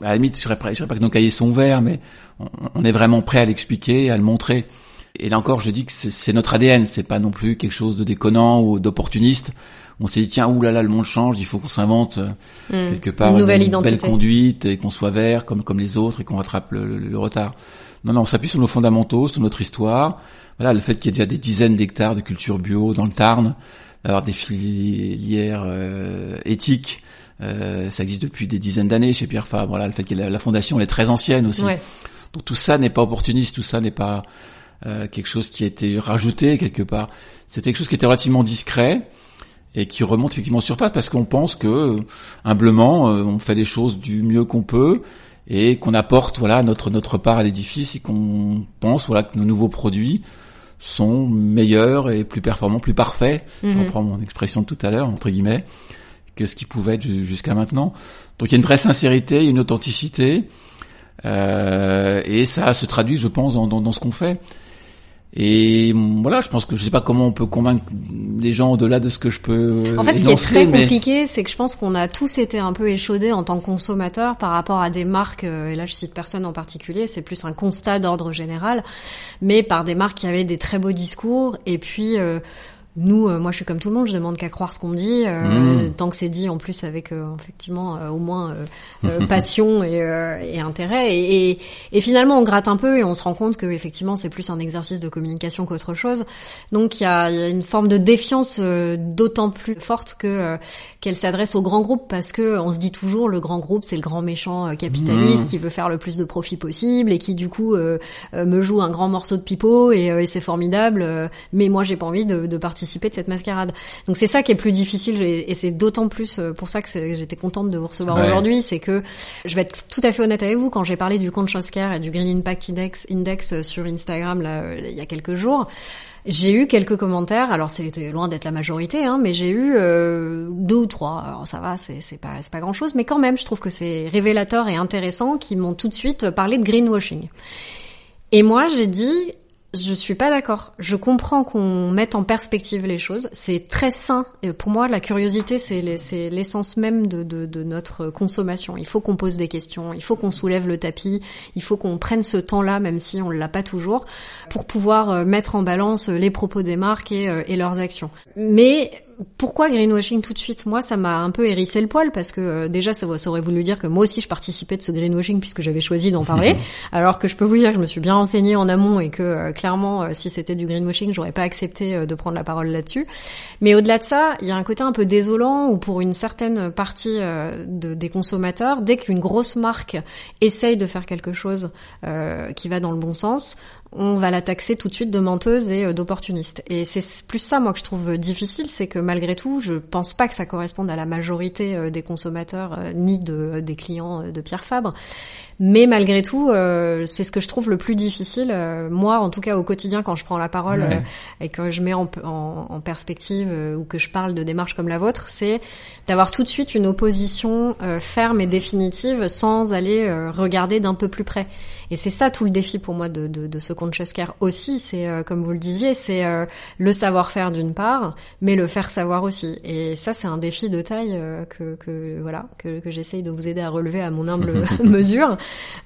S3: à la limite, je dirais pas, je dirais pas que nos cahiers sont verts, mais on, on est vraiment prêt à l'expliquer, à le montrer. Et là encore, je dis que c'est notre ADN, c'est pas non plus quelque chose de déconnant ou d'opportuniste. On s'est dit tiens, oulala, là là, le monde change, il faut qu'on s'invente euh,
S2: Mhm.
S3: quelque part
S2: Une nouvelle
S3: belle
S2: identité.
S3: conduite et qu'on soit vert comme comme les autres et qu'on rattrape le, le- le retard. Non, non, on s'appuie sur nos fondamentaux, sur notre histoire. Voilà, le fait qu'il y ait déjà des dizaines d'hectares de culture bio dans le Tarn, d'avoir des filières euh, éthiques, euh, ça existe depuis des dizaines d'années chez Pierre Fabre. Voilà, le fait que la, la fondation elle est très ancienne aussi.
S2: Ouais.
S3: Donc tout ça n'est pas opportuniste, tout ça n'est pas euh, quelque chose qui a été rajouté quelque part. C'était quelque chose qui était relativement discret et qui remonte effectivement sur surface parce qu'on pense que euh, humblement euh, on fait les choses du mieux qu'on peut et qu'on apporte voilà notre notre part à l'édifice et qu'on pense voilà que nos nouveaux produits sont meilleurs et plus performants, plus parfaits. Je
S2: Mhm.
S3: reprends mon expression de tout à l'heure entre guillemets que ce qui pouvait être ju- jusqu'à maintenant. Donc il y a une vraie sincérité, il y a une authenticité. Euh, et ça se traduit, je pense, dans, dans, dans ce qu'on fait. Et voilà, je pense que je sais pas comment on peut convaincre les gens au-delà de ce que je peux
S2: En fait, ce qui est
S3: énoncer,
S2: très
S3: mais
S2: compliqué, c'est que je pense qu'on a tous été un peu échaudés en tant que consommateurs par rapport à des marques, euh, et là je cite personne en particulier, c'est plus un constat d'ordre général, mais par des marques qui avaient des très beaux discours, et puis euh, nous, euh, moi je suis comme tout le monde, je demande qu'à croire ce qu'on dit, euh,
S3: Mm.
S2: tant que c'est dit en plus avec euh, effectivement euh, au moins passion et, euh, et intérêt, et, et, et finalement on gratte un peu et on se rend compte que effectivement c'est plus un exercice de communication qu'autre chose. Donc il y a, y a une forme de défiance euh, d'autant plus forte que euh, qu'elle s'adresse aux grands groupes parce que on se dit toujours le grand groupe c'est le grand méchant capitaliste
S3: Mmh.
S2: qui veut faire le plus de profit possible et qui du coup me joue un grand morceau de pipeau et, euh, et c'est formidable. euh, mais moi j'ai pas envie de, de participer participer de cette mascarade. Donc c'est ça qui est plus difficile et c'est d'autant plus pour ça que j'étais contente de vous recevoir aujourd'hui, c'est que je vais être tout à fait honnête avec vous quand j'ai parlé du Conscious Care et du Green Impact Index, Index sur Instagram là, il y a quelques jours. J'ai eu quelques commentaires, alors c'était loin d'être la majorité, hein, mais j'ai eu euh, deux ou trois. Alors ça va, c'est c'est pas c'est pas grand chose, mais quand même, je trouve que c'est révélateur et intéressant qui m'ont tout de suite parlé de greenwashing. Et moi, j'ai dit, je suis pas d'accord. Je comprends qu'on mette en perspective les choses. C'est très sain. Et pour moi, la curiosité, c'est l'essence même de, notre consommation. Il faut qu'on pose des questions. Il faut qu'on soulève le tapis. Il faut qu'on prenne ce temps-là, même si on l'a pas toujours, pour pouvoir euh, mettre en balance les propos des marques et, euh, et leurs actions. Mais pourquoi greenwashing tout de suite? Moi, ça m'a un peu hérissé le poil parce que euh, déjà, ça, ça, aurait voulu dire que moi aussi, je participais de ce greenwashing puisque j'avais choisi d'en parler. alors que je peux vous dire que je me suis bien renseignée en amont et que euh, clairement, euh, si c'était du greenwashing, j'aurais pas accepté de prendre la parole là-dessus. Mais au-delà de ça, il y a un côté un peu désolant où pour une certaine partie de, des consommateurs, dès qu'une grosse marque essaye de faire quelque chose qui va dans le bon sens, on va la taxer tout de suite de menteuse et euh, d'opportuniste. Et c'est plus ça, moi, que je trouve difficile, c'est que malgré tout, je pense pas que ça corresponde à la majorité euh, des consommateurs euh, ni de, des clients de Pierre Fabre. Mais malgré tout, c'est ce que je trouve le plus difficile, moi, en tout cas au quotidien, quand je prends la parole et que je mets en, en perspective ou que je parle de démarches comme la vôtre, c'est d'avoir tout de suite une opposition ferme et définitive sans aller regarder d'un peu plus près. Et c'est ça tout le défi pour moi de, de, de ce conscious care aussi. C'est euh, comme vous le disiez, c'est euh, le savoir-faire d'une part, mais le faire savoir aussi. Et ça, c'est un défi de taille euh, que, que voilà que, que j'essaye de vous aider à relever à mon humble mesure.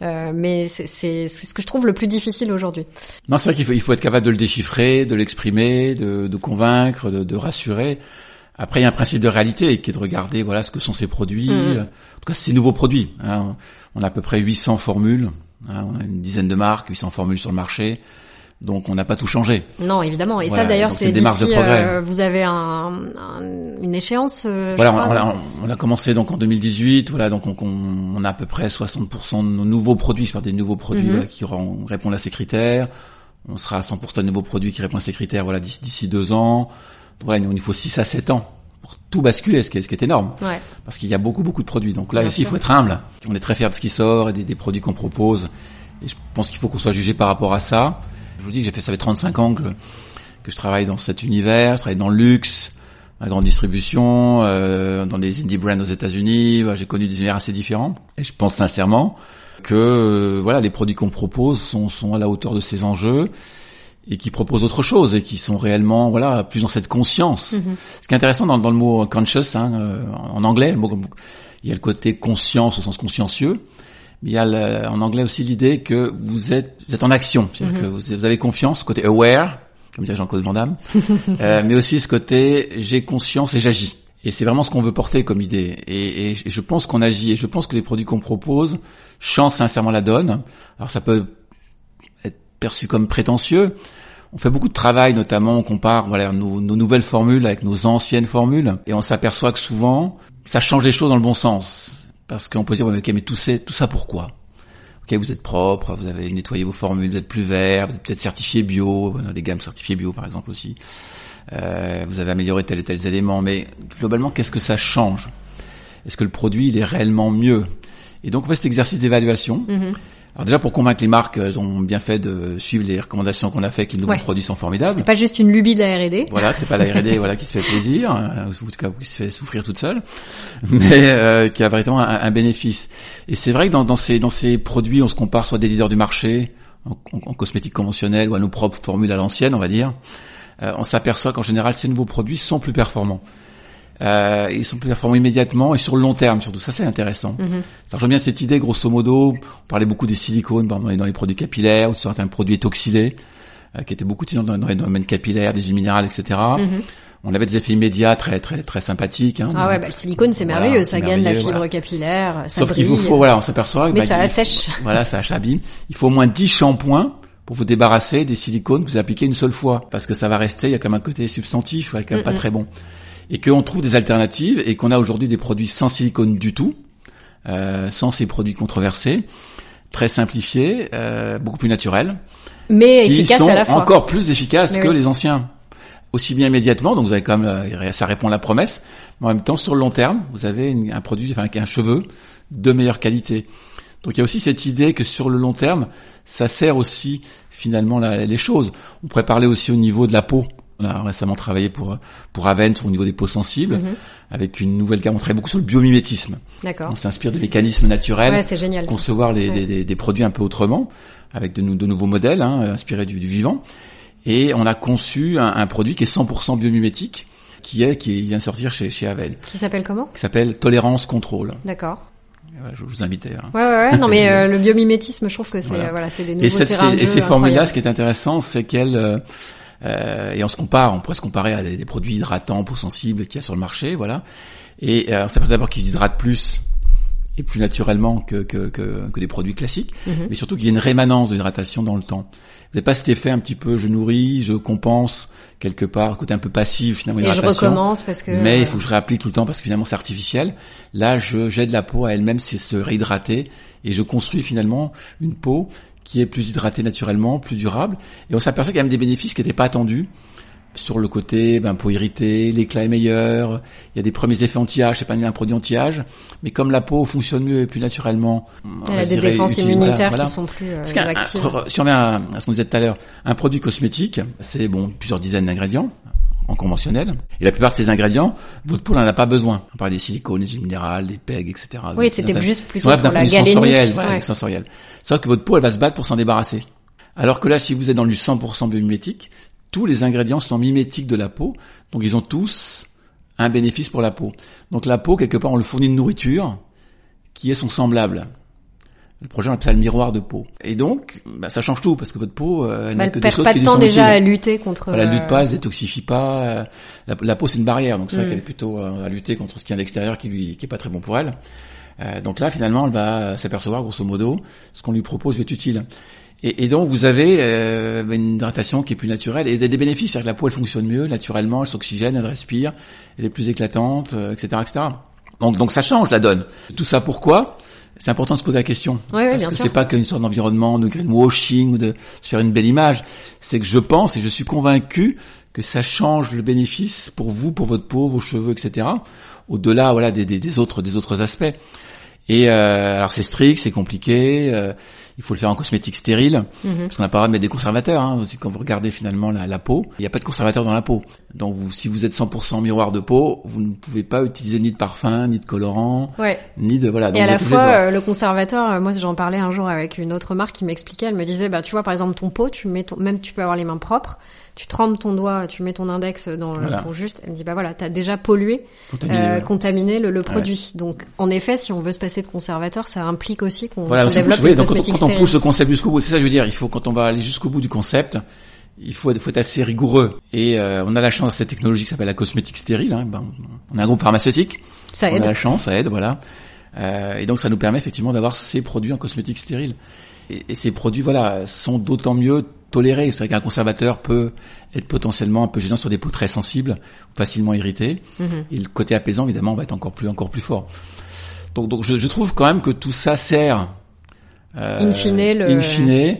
S2: mais c'est ce que je trouve le plus difficile aujourd'hui.
S3: Non, c'est vrai qu'il faut, il faut être capable de le déchiffrer, de l'exprimer, de, de convaincre, de, de rassurer. Après, il y a un principe de réalité qui est de regarder voilà ce que sont ces produits. Mm. En tout cas, ces nouveaux produits. Hein. On a à peu près 800 formules Hein, on a une dizaine de marques, 800 formules sur le marché. Donc on n'a pas tout changé.
S2: Non, évidemment. Et ça d'ailleurs, c'est d'ici. Euh, vous avez un, une échéance. Euh,
S3: voilà, on, a, on, a, commencé donc en 2018. Voilà, donc on, on a à peu près 60% de nos nouveaux produits, parle des nouveaux produits mhm. voilà, qui répondent à ces critères. On sera à 100% de nouveaux produits qui répondent à ces critères. Voilà, d'ici deux ans. voilà, il faut 6 à 7 ans pour tout basculer, ce qui est, ce qui est énorme. Ouais. Parce qu'il y a beaucoup, beaucoup de produits. Donc là aussi, il faut être humble. On est très fiers de ce qui sort et des, des produits qu'on propose. Et je pense qu'il faut qu'on soit jugé par rapport à ça. Je vous dis que j'ai fait, ça fait 35 ans que, que je travaille dans cet univers, je travaille dans le luxe, la grande distribution, euh, dans des indie brands aux États-Unis. J'ai connu des univers assez différents. Et je pense sincèrement que euh, voilà, les produits qu'on propose sont, sont à la hauteur de ces enjeux et qui proposent autre chose et qui sont réellement voilà plus dans cette conscience. Mhm. Ce qui est intéressant dans, dans le mot conscious hein, euh, en anglais, il y a le côté conscience au sens consciencieux, mais il y a en anglais aussi l'idée que vous êtes vous êtes en action, c'est-à-dire mhm. que vous, vous, avez confiance, côté aware, comme dirait Jean-Claude Van Damme, euh, mais aussi ce côté j'ai conscience et j'agis. Et c'est vraiment ce qu'on veut porter comme idée. Et, et je pense qu'on agit. Et je pense que les produits qu'on propose changent sincèrement la donne. Alors ça peut être perçu comme prétentieux, on fait beaucoup de travail, notamment on compare voilà nos, nouvelles formules avec nos anciennes formules, et on s'aperçoit que souvent ça change les choses dans le bon sens, parce qu'on peut se dire ok mais tout, tout ça pourquoi? Ok, vous êtes propre, vous avez nettoyé vos formules, vous êtes plus vert, vous êtes peut-être certifié bio, on a des gammes certifiées bio par exemple aussi. Euh, vous avez amélioré tel et tel élément, mais globalement qu'est-ce que ça change? Est-ce que le produit il est réellement mieux? Et donc on fait cet exercice d'évaluation. Mm-hmm. Alors déjà pour convaincre les marques, elles ont bien fait de suivre les recommandations qu'on a fait que les nouveaux produits sont formidables.
S2: C'est pas juste une lubie de la R&D.
S3: Voilà, c'est pas la R&D voilà qui se fait plaisir, euh, ou en tout cas qui se fait souffrir toute seule, mais euh, qui a véritablement un, bénéfice. Et c'est vrai que dans, dans, ces dans ces produits, on se compare soit des leaders du marché en, en, cosmétique conventionnelle ou à nos propres formules à l'ancienne, on va dire. Euh, on s'aperçoit qu'en général, ces nouveaux produits sont plus performants. Euh, ils sont plus performants immédiatement et sur le long terme surtout. Ça c'est intéressant. Mm-hmm. Ça rejoint bien cette idée, grosso modo. On parlait beaucoup des silicones dans les, dans les produits capillaires ou de certains produits étoxylés euh, qui étaient beaucoup utilisés dans, les domaines capillaires, des huiles minérales, etc. Mm-hmm. On avait des effets immédiats très très très sympathiques. Hein,
S2: ah ouais, bah, le silicone c'est merveilleux, ça gagne la fibre capillaire, ça
S3: Sauf qu'il vous faut, voilà, on s'aperçoit.
S2: Mais bah, ça assèche.
S3: Voilà, ça achabille. Il faut au moins 10 shampoings pour vous débarrasser des silicones que vous appliquez une seule fois, parce que ça va rester. Il y a comme un côté substantif, ouais, quand même pas très bon et qu'on trouve des alternatives et qu'on a aujourd'hui des produits sans silicone du tout, euh, sans ces produits controversés, très simplifiés, euh, beaucoup plus naturels,
S2: mais efficaces à la fois.
S3: Encore plus efficaces que les anciens. aussi bien immédiatement, donc vous avez quand même, euh, ça répond à la promesse, mais en même temps, sur le long terme, vous avez une- un produit, enfin, un cheveu de meilleure qualité. Donc il y a aussi cette idée que sur le long terme, ça sert aussi finalement la- les choses. On pourrait parler aussi au niveau de la peau. On a récemment travaillé pour pour Aven sur au niveau des peaux sensibles,
S2: Mhm.
S3: avec une nouvelle gamme. On travaille beaucoup sur le biomimétisme.
S2: D'accord.
S3: On s'inspire des mécanismes naturels
S2: Ouais, c'est génial.
S3: concevoir les,
S2: Ouais.
S3: des, des- des produits un peu autrement, avec de, nou- de nouveaux modèles hein, inspirés du, du vivant. Et on a conçu un, un produit qui est 100% biomimétique, qui est qui vient de sortir chez chez Aven,
S2: Qui s'appelle comment?
S3: Qui s'appelle Tolérance Contrôle.
S2: D'accord.
S3: Je vous invitais. hein.
S2: Ouais, ouais, ouais. Non, mais euh, le biomimétisme, je trouve que c'est
S3: Voilà.
S2: euh, voilà, c'est des nouveaux
S3: Et, cette,
S2: terrains
S3: et ces formules-là, ce qui est intéressant, c'est qu'elles euh, euh, et on se compare, on pourrait se comparer à des, des produits hydratants, peau sensible qu'il y a sur le marché, voilà. Et euh, on s'aperçoit d'abord qu'ils hydratent plus et plus naturellement que, que, que, que des produits classiques,
S2: Mhm.
S3: mais surtout qu'il y a une rémanence de l'hydratation dans le temps. Vous n'avez pas cet effet un petit peu je nourris, je compense quelque part, côté un peu passif finalement
S2: Et je
S3: hydratation.
S2: recommence parce que.
S3: Mais il faut que je réapplique tout le temps parce que finalement c'est artificiel. Là, je j'aide la peau à elle-même c'est se réhydrater et je construis finalement une peau qui est plus hydratée naturellement, plus durable. Et on s'aperçoit qu'il y a même des bénéfices qui n'étaient pas attendus. Sur le côté ben, peau irritée, l'éclat est meilleur, il y a des premiers effets anti-âge, c'est pas un produit anti-âge, mais comme la peau fonctionne mieux et plus naturellement,
S2: Elle a des
S3: dirais,
S2: défenses immunitaires
S3: voilà.
S2: qui sont plus euh,
S3: Parce un- si on revient à, à ce qu'on disait tout à l'heure, un produit cosmétique, c'est bon plusieurs dizaines d'ingrédients en conventionnel. Et la plupart de ces ingrédients, votre peau n'en a pas besoin. On parle des silicones, des minérales, des PEG, etc.
S2: Oui, c'était juste plus pour la
S3: sensoriel, voilà,
S2: Ouais.
S3: sensoriel. Sauf que votre peau, elle va se battre pour s'en débarrasser. Alors que là, si vous êtes dans du 100% biomimétique, tous les ingrédients sont mimétiques de la peau, donc ils ont tous un bénéfice pour la peau. Donc la peau, quelque part, on le fournit de nourriture qui est son semblable. Le projet, on appelle ça le miroir de peau. Et donc, bah, ça change tout, parce que votre peau, euh, elle
S2: Bah,
S3: n'a
S2: elle
S3: que des
S2: perd
S3: choses
S2: pas de temps déjà à lutter contre.
S3: Voilà, elle
S2: euh,
S3: lutte pas, elle se détoxifie pas. euh, La, la peau, c'est une barrière, donc c'est vrai
S2: Mm.
S3: qu'elle est plutôt euh, à lutter contre ce qui vient de l'extérieur qui lui, qui est pas très bon pour elle. Euh, donc là, finalement, elle va s'apercevoir, grosso modo, ce qu'on lui propose est utile. Et, et donc, vous avez euh, une hydratation qui est plus naturelle et des bénéfices. C'est-à-dire que la peau, elle fonctionne mieux, naturellement, elle s'oxygène, elle respire, elle est plus éclatante, euh, etc., etc. Donc, donc ça change la donne. Tout ça pourquoi? C'est important de se poser la question.
S2: Ouais,
S3: Parce
S2: bien
S3: que c'est pas qu'une sorte d'environnement, de greenwashing ou de se faire une belle image. C'est que je pense et je suis convaincu que ça change le bénéfice pour vous, pour votre peau, vos cheveux, etc. Au-delà, voilà, des, des, des autres, des autres aspects. Et euh, alors c'est strict, c'est compliqué. euh, il faut le faire en cosmétique stérile,
S2: Mhm.
S3: parce qu'on n'a pas le droit de mettre des conservateurs. Hein, aussi, quand vous regardez finalement la, la peau, il n'y a pas de conservateur dans la peau. Donc vous, si vous êtes 100% miroir de peau, vous ne pouvez pas utiliser ni de parfum, ni de colorant,
S2: Ouais.
S3: ni de voilà.
S2: Et à la
S3: de
S2: fois, euh, le conservateur, euh, moi j'en parlais un jour avec une autre marque qui m'expliquait, elle me disait, bah tu vois par exemple ton pot, tu mets ton, même tu peux avoir les mains propres, tu trempes ton doigt, tu mets ton index dans le
S3: Voilà.
S2: pour juste, elle me dit bah voilà, t'as déjà pollué,
S3: Contaminé,
S2: euh,
S3: ouais.
S2: contaminé le, le produit. Donc en effet, si on veut se passer de conservateur, ça implique aussi qu'on
S3: Voilà, aussi,
S2: développe une
S3: donc quand, on- quand pousse le concept jusqu'au bout, c'est ça que je veux dire. Il faut quand on va aller jusqu'au bout du concept, il faut, être- faut être assez rigoureux. Et euh, on a la chance cette technologie qui s'appelle la cosmétique stérile. Hein. Ben, on a un groupe pharmaceutique.
S2: Ça
S3: on
S2: aide.
S3: a la chance, ça aide, voilà. Euh, et donc ça nous permet effectivement d'avoir ces produits en cosmétique stérile. Et, et ces produits, voilà, sont d'autant mieux tolérés. C'est vrai qu'un conservateur peut être potentiellement un peu gênant sur des peaux très sensibles, facilement irritées.
S2: Mhm.
S3: Et le côté apaisant, évidemment, va être encore plus, encore plus fort. Donc, donc je, je trouve quand même que tout ça sert. Euh,
S2: In fine, le-
S3: in fine.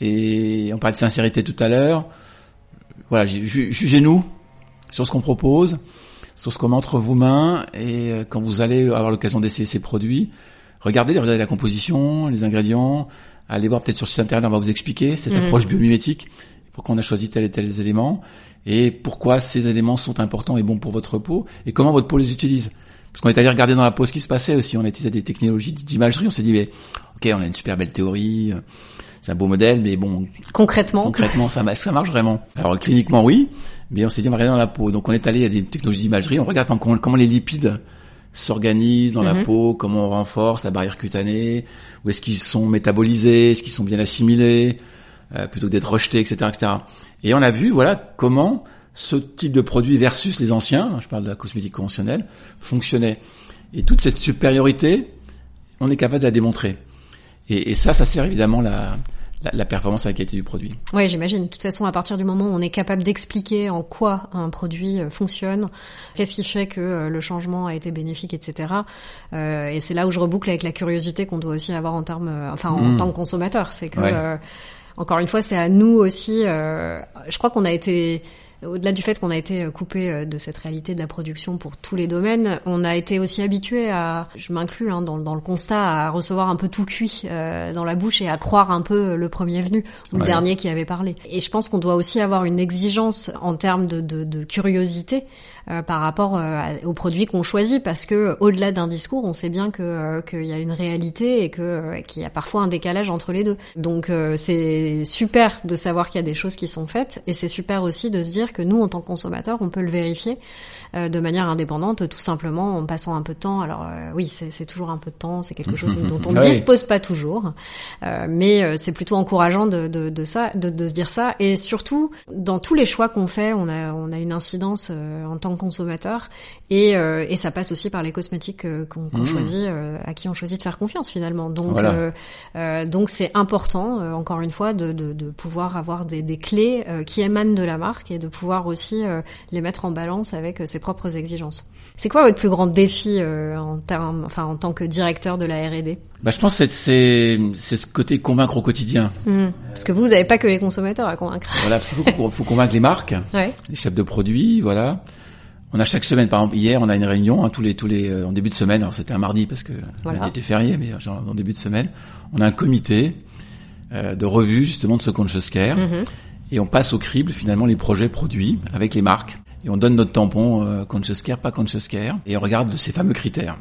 S3: Et on parlait de sincérité tout à l'heure. Voilà, ju- ju- jugez-nous sur ce qu'on propose, sur ce qu'on met entre vos mains, et euh, quand vous allez avoir l'occasion d'essayer ces produits, regardez, regardez la composition, les ingrédients, allez voir peut-être sur le site internet, on va vous expliquer cette
S2: Mhm.
S3: approche biomimétique, pourquoi on a choisi tel et tel éléments, et pourquoi ces éléments sont importants et bons pour votre peau, et comment votre peau les utilise. Parce qu'on est allé regarder dans la peau ce qui se passait aussi, on a utilisé des technologies d'imagerie, on s'est dit, mais, ok, on a une super belle théorie, euh, c'est un beau modèle, mais bon,
S2: Concrètement.
S3: concrètement, ça, ça marche vraiment. Alors cliniquement, oui, mais on s'est dit, on va regarder dans la peau. Donc on est allé à des technologies d'imagerie, on regarde comment, comment les lipides s'organisent dans la
S2: Mhm.
S3: peau, comment on renforce la barrière cutanée, où est-ce qu'ils sont métabolisés, est-ce qu'ils sont bien assimilés, euh, plutôt que d'être rejetés, etc., etc. Et on a vu, voilà, comment ce type de produit versus les anciens, je parle de la cosmétique conventionnelle, fonctionnait. Et toute cette supériorité, on est capable de la démontrer. Et, et ça, ça sert évidemment la, la, la performance et la qualité du produit.
S2: Oui, j'imagine. De toute façon, à partir du moment où on est capable d'expliquer en quoi un produit euh, fonctionne, qu'est-ce qui fait que euh, le changement a été bénéfique, etc. Euh, et c'est là où je reboucle avec la curiosité qu'on doit aussi avoir en termes, euh, enfin, en
S3: Mm.
S2: tant que consommateur. C'est que,
S3: Ouais.
S2: euh, encore une fois, c'est à nous aussi. euh, je crois qu'on a été au-delà du fait qu'on a été coupé de cette réalité de la production pour tous les domaines, on a été aussi habitué à, je m'inclus hein, dans, dans, le constat, à recevoir un peu tout cuit euh, dans la bouche et à croire un peu le premier venu ou le dernier qui avait parlé. Et je pense qu'on doit aussi avoir une exigence en termes de, de, de curiosité euh, par rapport euh, aux produits qu'on choisit, parce que au-delà d'un discours, on sait bien que qu'il y a une réalité et que qu'il y a parfois un décalage entre les deux. Donc c'est super de savoir qu'il y a des choses qui sont faites, et c'est super aussi de se dire que nous, en tant que consommateurs, on peut le vérifier euh, de manière indépendante, tout simplement en passant un peu de temps. Alors euh, oui, c'est toujours un peu de temps, c'est quelque chose dont on ne dispose pas toujours, euh, mais c'est plutôt encourageant de, de, de ça, de, de, se dire ça. Et surtout, dans tous les choix qu'on fait, on a, on a une incidence en tant que consommateur, et, et ça passe aussi par les cosmétiques qu'on mmh. choisit, à qui on choisit de faire confiance finalement. Donc donc c'est important, encore une fois, de, de, de pouvoir avoir des, des clés qui émanent de la marque et de pouvoir aussi les mettre en balance avec ses propres exigences. C'est quoi votre plus grand défi euh, en termes, enfin en tant que directeur de la R&D
S3: bah, je pense que c'est c'est ce côté convaincre au quotidien.
S2: Mmh. Parce que vous, vous n'avez pas que les consommateurs à convaincre.
S3: Voilà, parce qu'il faut, faut, convaincre les marques, ouais. les chefs de produits, voilà. On a chaque semaine, par exemple, hier, on a une réunion hein, tous les tous les euh, en début de semaine. Alors c'était un mardi parce que voilà. était férié, mais genre, en début de semaine, on a un comité euh, de revue justement de ce conscious care. Mmh. Et on passe au crible finalement les projets produits avec les marques et on donne notre tampon euh, conscious care, pas conscious care, et on regarde ces fameux critères.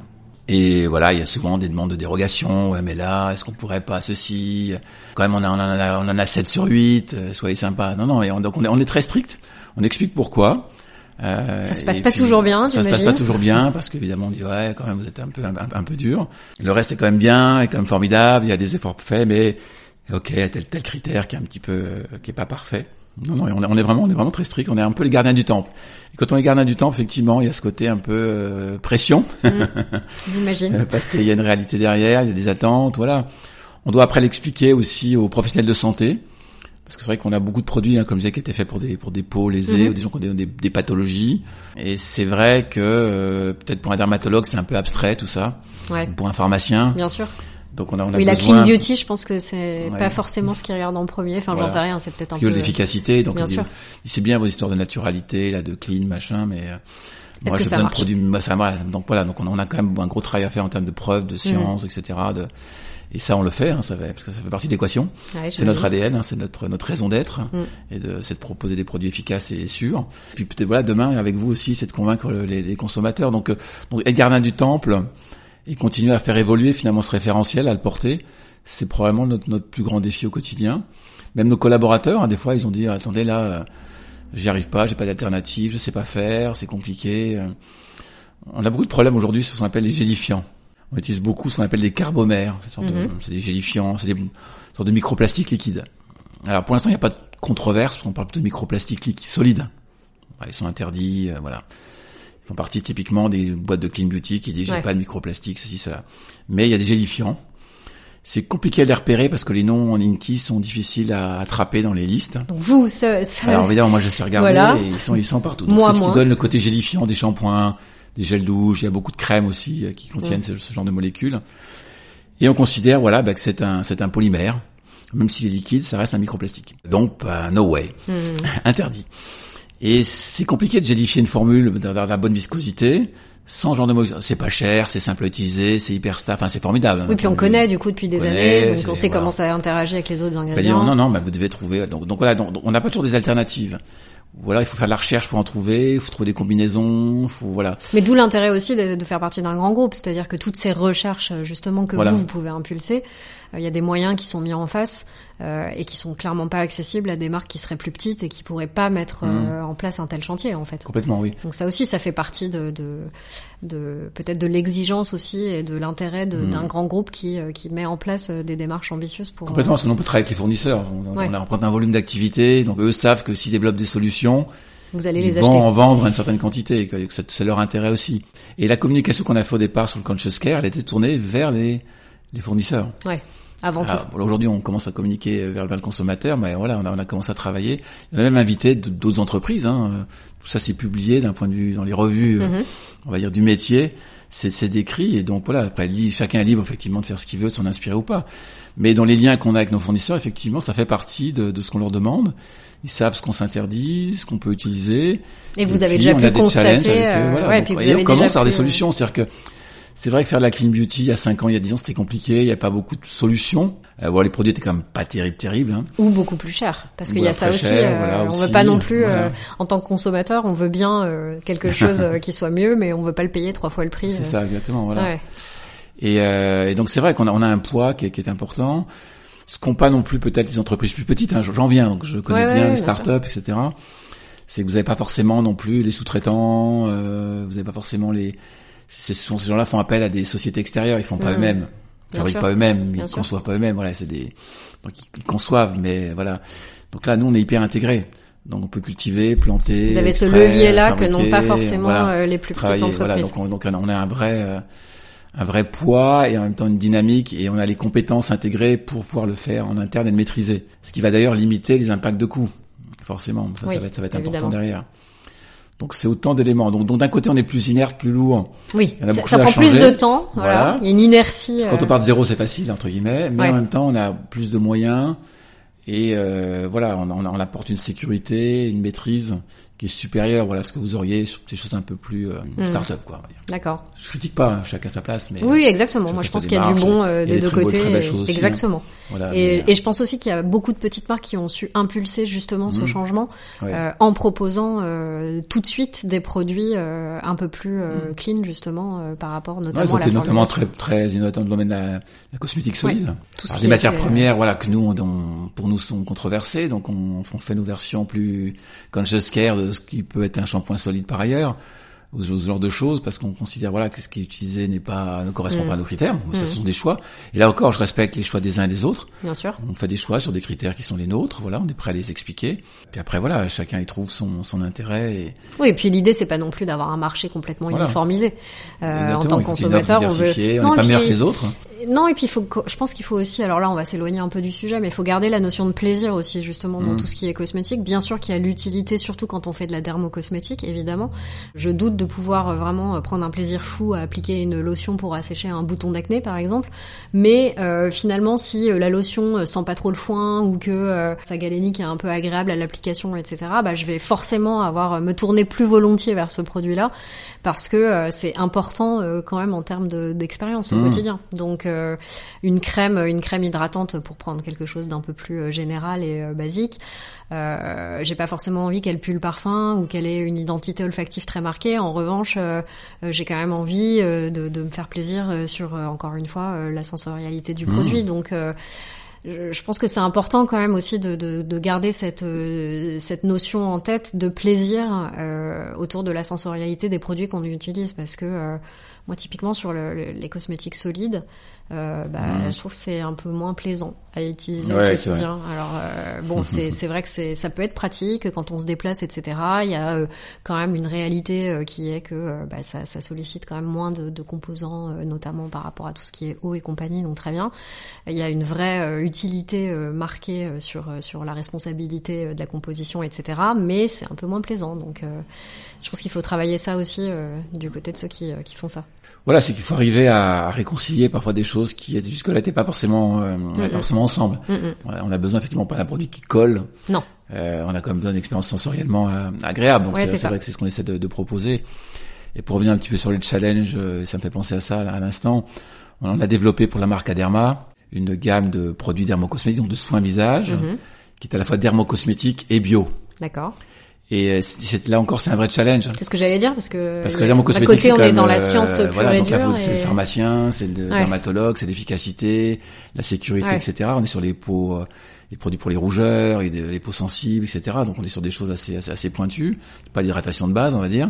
S3: Et voilà, il y a souvent des demandes de dérogation. Ouais, mais là, est-ce qu'on pourrait pas ceci? Quand même, on, a, on, en a, on en a 7 sur 8. Euh, soyez sympa. Non, non. Et donc on est, on est très strict. On explique pourquoi.
S2: Euh, ça se passe pas toujours bien,
S3: Ça se passe pas toujours bien parce qu'évidemment on dit ouais, quand même vous êtes un peu un, peu dur. Le reste est quand même bien, est quand même formidable. Il y a des efforts faits, mais ok, tel tel critère qui est un petit peu euh, qui est pas parfait. Non, non, on est, on est, vraiment, on est vraiment très strict. On est un peu les gardiens du temple. Et quand on est gardien du temple, effectivement, il y a ce côté un peu euh, pression.
S2: Mmh, j'imagine.
S3: Euh, parce qu'il y a une réalité derrière, il y a des attentes, voilà. On doit après l'expliquer aussi aux professionnels de santé. Parce que c'est vrai qu'on a beaucoup de produits, hein, comme je disais, qui étaient faits pour des pour des peaux lésées mmh. ou des gens qui ont des, des, pathologies. Et c'est vrai que euh, peut-être pour un dermatologue, c'est un peu abstrait tout ça. Ouais. Pour un pharmacien.
S2: Bien sûr.
S3: Donc on a, on
S2: a oui, la clean beauty, je pense que c'est pas forcément ce qui regarde en premier. Enfin, j'en sais rien, c'est peut-être un peu.
S3: l'efficacité, donc c'est bien vos histoires de naturalité, là, de clean, machin, mais euh, moi je donne produit, moi, ça Donc voilà, donc on a, quand même un gros travail à faire en termes de preuves, de sciences, mm. etc. De, et ça, on le fait, hein, ça fait, parce que ça fait partie de l'équation. c'est notre ADN, hein, c'est notre notre raison d'être, mm. et de, c'est de proposer des produits efficaces et sûrs. Puis peut-être voilà, demain avec vous aussi, c'est de convaincre les, les consommateurs. Donc, euh, donc du temple et continuer à faire évoluer finalement ce référentiel, à le porter, c'est probablement notre, notre plus grand défi au quotidien. Même nos collaborateurs, hein, des fois, ils ont dit attendez là, euh, j'y arrive pas, j'ai pas d'alternative, je sais pas faire, c'est compliqué. Euh. On a beaucoup de problèmes aujourd'hui sur ce qu'on appelle les gélifiants. On utilise beaucoup ce qu'on appelle des carbomères, mhm. c'est des gélifiants, c'est des sortes de microplastiques liquides. Alors pour l'instant, il n'y a pas de controverse, on parle plutôt de microplastiques liquides solides. Ils sont interdits, euh, voilà font partie typiquement des boîtes de clean beauty qui disent j'ai pas de microplastique, ceci, cela. Mais il y a des gélifiants. C'est compliqué à les repérer parce que les noms en Inky sont difficiles à attraper dans les listes.
S2: Donc vous, ça, ça...
S3: Alors évidemment, moi je sais regarder et ils sont, ils sont partout. Donc c'est ce qui donne le côté gélifiant des shampoings, des gels douche. Il y a beaucoup de crèmes aussi euh, qui contiennent ce, genre de molécules. Et on considère, voilà, bah, que c'est un, c'est un polymère. Même s'il est liquide, ça reste un microplastique. Donc, bah, no way. Hmm. Interdit. Et c'est compliqué de gélifier une formule d'avoir la bonne viscosité sans genre de mots. C'est pas cher, c'est simple à utiliser, c'est hyper stable, enfin c'est formidable.
S2: Oui, puis on connaît du coup depuis des années, donc on sait comment ça interagit avec les autres ingrédients.
S3: non, non, bah, vous devez trouver. Donc, donc voilà, donc, on n'a pas toujours des alternatives. Voilà, il faut faire de la recherche pour en trouver, il faut trouver des combinaisons, faut voilà.
S2: Mais d'où l'intérêt aussi de, de, faire partie d'un grand groupe, c'est-à-dire que toutes ces recherches justement que vous vous pouvez impulser, il y a des moyens qui sont mis en face euh, et qui sont clairement pas accessibles à des marques qui seraient plus petites et qui pourraient pas mettre mmh. euh, en place un tel chantier en fait.
S3: Complètement, oui.
S2: Donc ça aussi, ça fait partie de, de, de peut-être de l'exigence aussi et de l'intérêt mmh. d'un grand groupe qui, euh, qui met en place des démarches ambitieuses pour.
S3: Complètement, parce que peut travailler avec les fournisseurs. On, on a un volume d'activité, donc eux savent que s'ils développent des solutions,
S2: vous allez les
S3: ils vont en vendre une certaine quantité, que c'est leur intérêt aussi. Et la communication qu'on a fait au départ sur le conscious care, elle était tournée vers les, les fournisseurs.
S2: Ouais. avant tout.
S3: Aujourd'hui, on commence à communiquer vers, vers le consommateur, mais voilà, on a, on a commencé à travailler. On a même invité d'autres entreprises. Hein. Tout ça, c'est publié d'un point de vue dans les revues,
S2: Mhm.
S3: on va dire du métier. C'est décrit et donc voilà. Après, chacun est libre effectivement de faire ce qu'il veut, de s'en inspirer ou pas. Mais dans les liens qu'on a avec nos fournisseurs, effectivement, ça fait partie de, de ce qu'on leur demande. Ils savent ce qu'on s'interdit, ce qu'on peut utiliser.
S2: Et vous avez
S3: puis,
S2: déjà
S3: on
S2: pu constater,
S3: avec
S2: euh,
S3: voilà.
S2: ouais,
S3: Donc,
S2: puis vous
S3: et
S2: avez
S3: on commence à avoir des
S2: pu, euh,
S3: solutions. C'est-à-dire que c'est vrai que faire de la clean beauty il y a 5 ans, il y a 10 ans, c'était compliqué. Il n'y a pas beaucoup de solutions. Euh, les produits étaient quand même pas terribles, terribles. Hein.
S2: Ou beaucoup plus cher, parce qu'il y a ça aussi.
S3: cher,
S2: euh,
S3: voilà,
S2: on
S3: aussi,
S2: veut pas non plus,
S3: voilà.
S2: euh, en tant que consommateur, on veut bien euh, quelque chose qui soit mieux, mais on veut pas le payer trois fois le prix.
S3: C'est ça, exactement. Voilà.
S2: Ouais.
S3: Et, et donc c'est vrai qu'on a, on a un poids qui est, qui est important. Ce qu'ont pas non plus peut-être les entreprises plus petites. Hein, J'en viens, donc je connais
S2: Ouais,
S3: bien
S2: ouais,
S3: les
S2: bien
S3: startups, etc. C'est que vous n'avez pas forcément non plus les sous-traitants. Vous n'avez pas forcément les. Ce sont ces gens-là font appel à des sociétés extérieures. Ils font pas
S2: Mhm.
S3: eux-mêmes. Ils fabriquent
S2: sûr.
S3: pas eux-mêmes. Ils
S2: sûr.
S3: conçoivent pas eux-mêmes. Voilà, c'est des. Donc ils, conçoivent, mais voilà. Donc là, nous, on est hyper intégrés. Donc on peut cultiver, planter.
S2: Vous avez ce
S3: extraire,
S2: levier-là que n'ont pas forcément
S3: voilà
S2: euh, les plus petites entreprises.
S3: Voilà, donc on, donc on a un vrai euh, un vrai poids et en même temps une dynamique et on a les compétences intégrées pour pouvoir le faire en interne et le maîtriser. Ce qui va d'ailleurs limiter les impacts de coûts, forcément. Ça,
S2: Oui,
S3: ça va être, ça va être important derrière. Donc c'est autant d'éléments. Donc, donc d'un côté on est plus inerte, plus lourd.
S2: Oui,
S3: Il y en a
S2: ça, prend plus de temps. Voilà.
S3: Voilà.
S2: Il y a une inertie.
S3: Quand
S2: euh,
S3: on part de zéro c'est facile entre guillemets, mais
S2: Ouais.
S3: en même temps on a plus de moyens et euh, voilà on, on, on apporte une sécurité, une maîtrise qui est supérieure voilà à ce que vous auriez sur des choses un peu plus euh,
S2: Mm.
S3: start-up quoi.
S2: D'accord.
S3: Je critique pas, hein, chacun sa place, mais
S2: Oui, exactement. Moi, je pense qu'il y a du bon euh, des deux côtés.
S3: très belles choses aussi, hein.
S2: Exactement.
S3: voilà.
S2: Et,
S3: mais,
S2: et je pense aussi qu'il y a beaucoup de petites marques qui ont su impulser justement ce
S3: Mhm.
S2: changement
S3: ouais.
S2: euh, en proposant euh, tout de suite des produits euh, un peu plus euh, clean justement euh, par rapport
S3: Ouais,
S2: notamment
S3: ont
S2: à la
S3: été notamment très très innovants dans le domaine de la, la cosmétique solide.
S2: Tout ce
S3: Alors, des matières
S2: était, euh,
S3: premières, voilà, que nous, on, on- pour nous, sont controversées, donc on, on fait nos versions plus conscious care de ce qui peut être un shampoing solide par ailleurs, ou ce genre de choses, parce qu'on considère, voilà, que ce qui est utilisé n'est pas, ne correspond
S2: Mm.
S3: pas à nos critères.
S2: Mm.
S3: Ce sont des choix. Et là encore, je respecte les choix des uns et des autres.
S2: Bien sûr.
S3: On fait des choix sur des critères qui sont les nôtres, voilà, on est prêt à les expliquer. Puis après, voilà, chacun y trouve son, son intérêt et,
S2: Oui, et puis l'idée c'est pas non plus d'avoir un marché complètement
S3: Voilà.
S2: uniformisé. Euh, en tant que consommateur, on veut.
S3: diversifiée, on
S2: Non,
S3: n'est pas meilleur que les autres.
S2: Non, et puis il faut, je pense qu'il faut aussi, alors là on va s'éloigner un peu du sujet, mais il faut garder la notion de plaisir aussi justement dans
S3: Mm.
S2: tout ce qui est cosmétique. Bien sûr qu'il y a l'utilité, surtout quand on fait de la dermocosmétique, évidemment. Je doute de pouvoir euh, vraiment euh, prendre un plaisir fou à appliquer une lotion pour assécher un bouton d'acné par exemple, mais euh, finalement si la lotion sent pas trop le foin ou que euh, sa galénique est un peu agréable à l'application, etc., bah, je vais forcément avoir me tourner plus volontiers vers ce produit-là parce que euh, c'est important quand même en termes de- d'expérience au
S3: Mm.
S2: quotidien. Donc euh, une crème, une crème hydratante pour prendre quelque chose d'un peu plus général et basique. Euh, J'ai pas forcément envie qu'elle pue le parfum ou qu'elle ait une identité olfactive très marquée. En revanche, euh, euh, j'ai quand même envie euh, de, de me faire plaisir sur encore une fois la sensorialité du
S3: Mm.
S2: produit. Donc je pense que c'est important quand même aussi de, de, de garder cette, euh, cette notion en tête de plaisir euh, autour de la sensorialité des produits qu'on utilise parce que euh, moi typiquement sur le- le- les cosmétiques solides bah,
S3: Mhm.
S2: je trouve que c'est un peu moins plaisant à utiliser au
S3: Ouais, c'est
S2: quotidien alors euh, bon c'est c'est vrai que c'est ça peut être pratique quand on se déplace etc il y a euh, quand même une réalité euh, qui est que bah, ça, ça sollicite quand même moins de, de composants notamment par rapport à tout ce qui est eau et compagnie donc très bien il y a une vraie utilité marquée sur sur la responsabilité de la composition, etc. Mais c'est un peu moins plaisant. Donc, je pense qu'il faut travailler ça aussi du côté de ceux qui qui font ça.
S3: Voilà, c'est qu'il faut arriver à réconcilier parfois des choses qui jusque-là n'étaient pas forcément, pas forcément ensemble.
S2: Mm, mm.
S3: On a besoin effectivement pas d'un produit qui colle.
S2: Non.
S3: Euh, on a quand même besoin d'une expérience sensoriellement euh, agréable. Donc
S2: Ouais,
S3: c'est vrai que c'est ce qu'on essaie de, de proposer. Et pour revenir un petit peu sur le challenge, euh, ça me fait penser à ça à l'instant. On a développé pour la marque Aderma une gamme de produits dermocosmétiques, donc de soins visage,
S2: Mhm.
S3: qui est à la fois dermocosmétique et bio.
S2: D'accord.
S3: Et euh, c'est- là encore, c'est un vrai challenge.
S2: C'est ce que j'allais dire parce que
S3: Parce que le
S2: a- d'un
S3: dermocosmétique,
S2: côté on est dans la
S3: euh,
S2: science pure
S3: voilà,
S2: et
S3: donc là, c'est le
S2: et-
S3: pharmacien, c'est le
S2: Ouais.
S3: dermatologue, c'est l'efficacité, la sécurité,
S2: Ouais.
S3: etc. On est sur les peaux, euh, les produits pour les rougeurs, et les peaux sensibles, etc. Donc on est sur des choses assez, assez, assez pointues, pas l'hydratation de base, on va dire.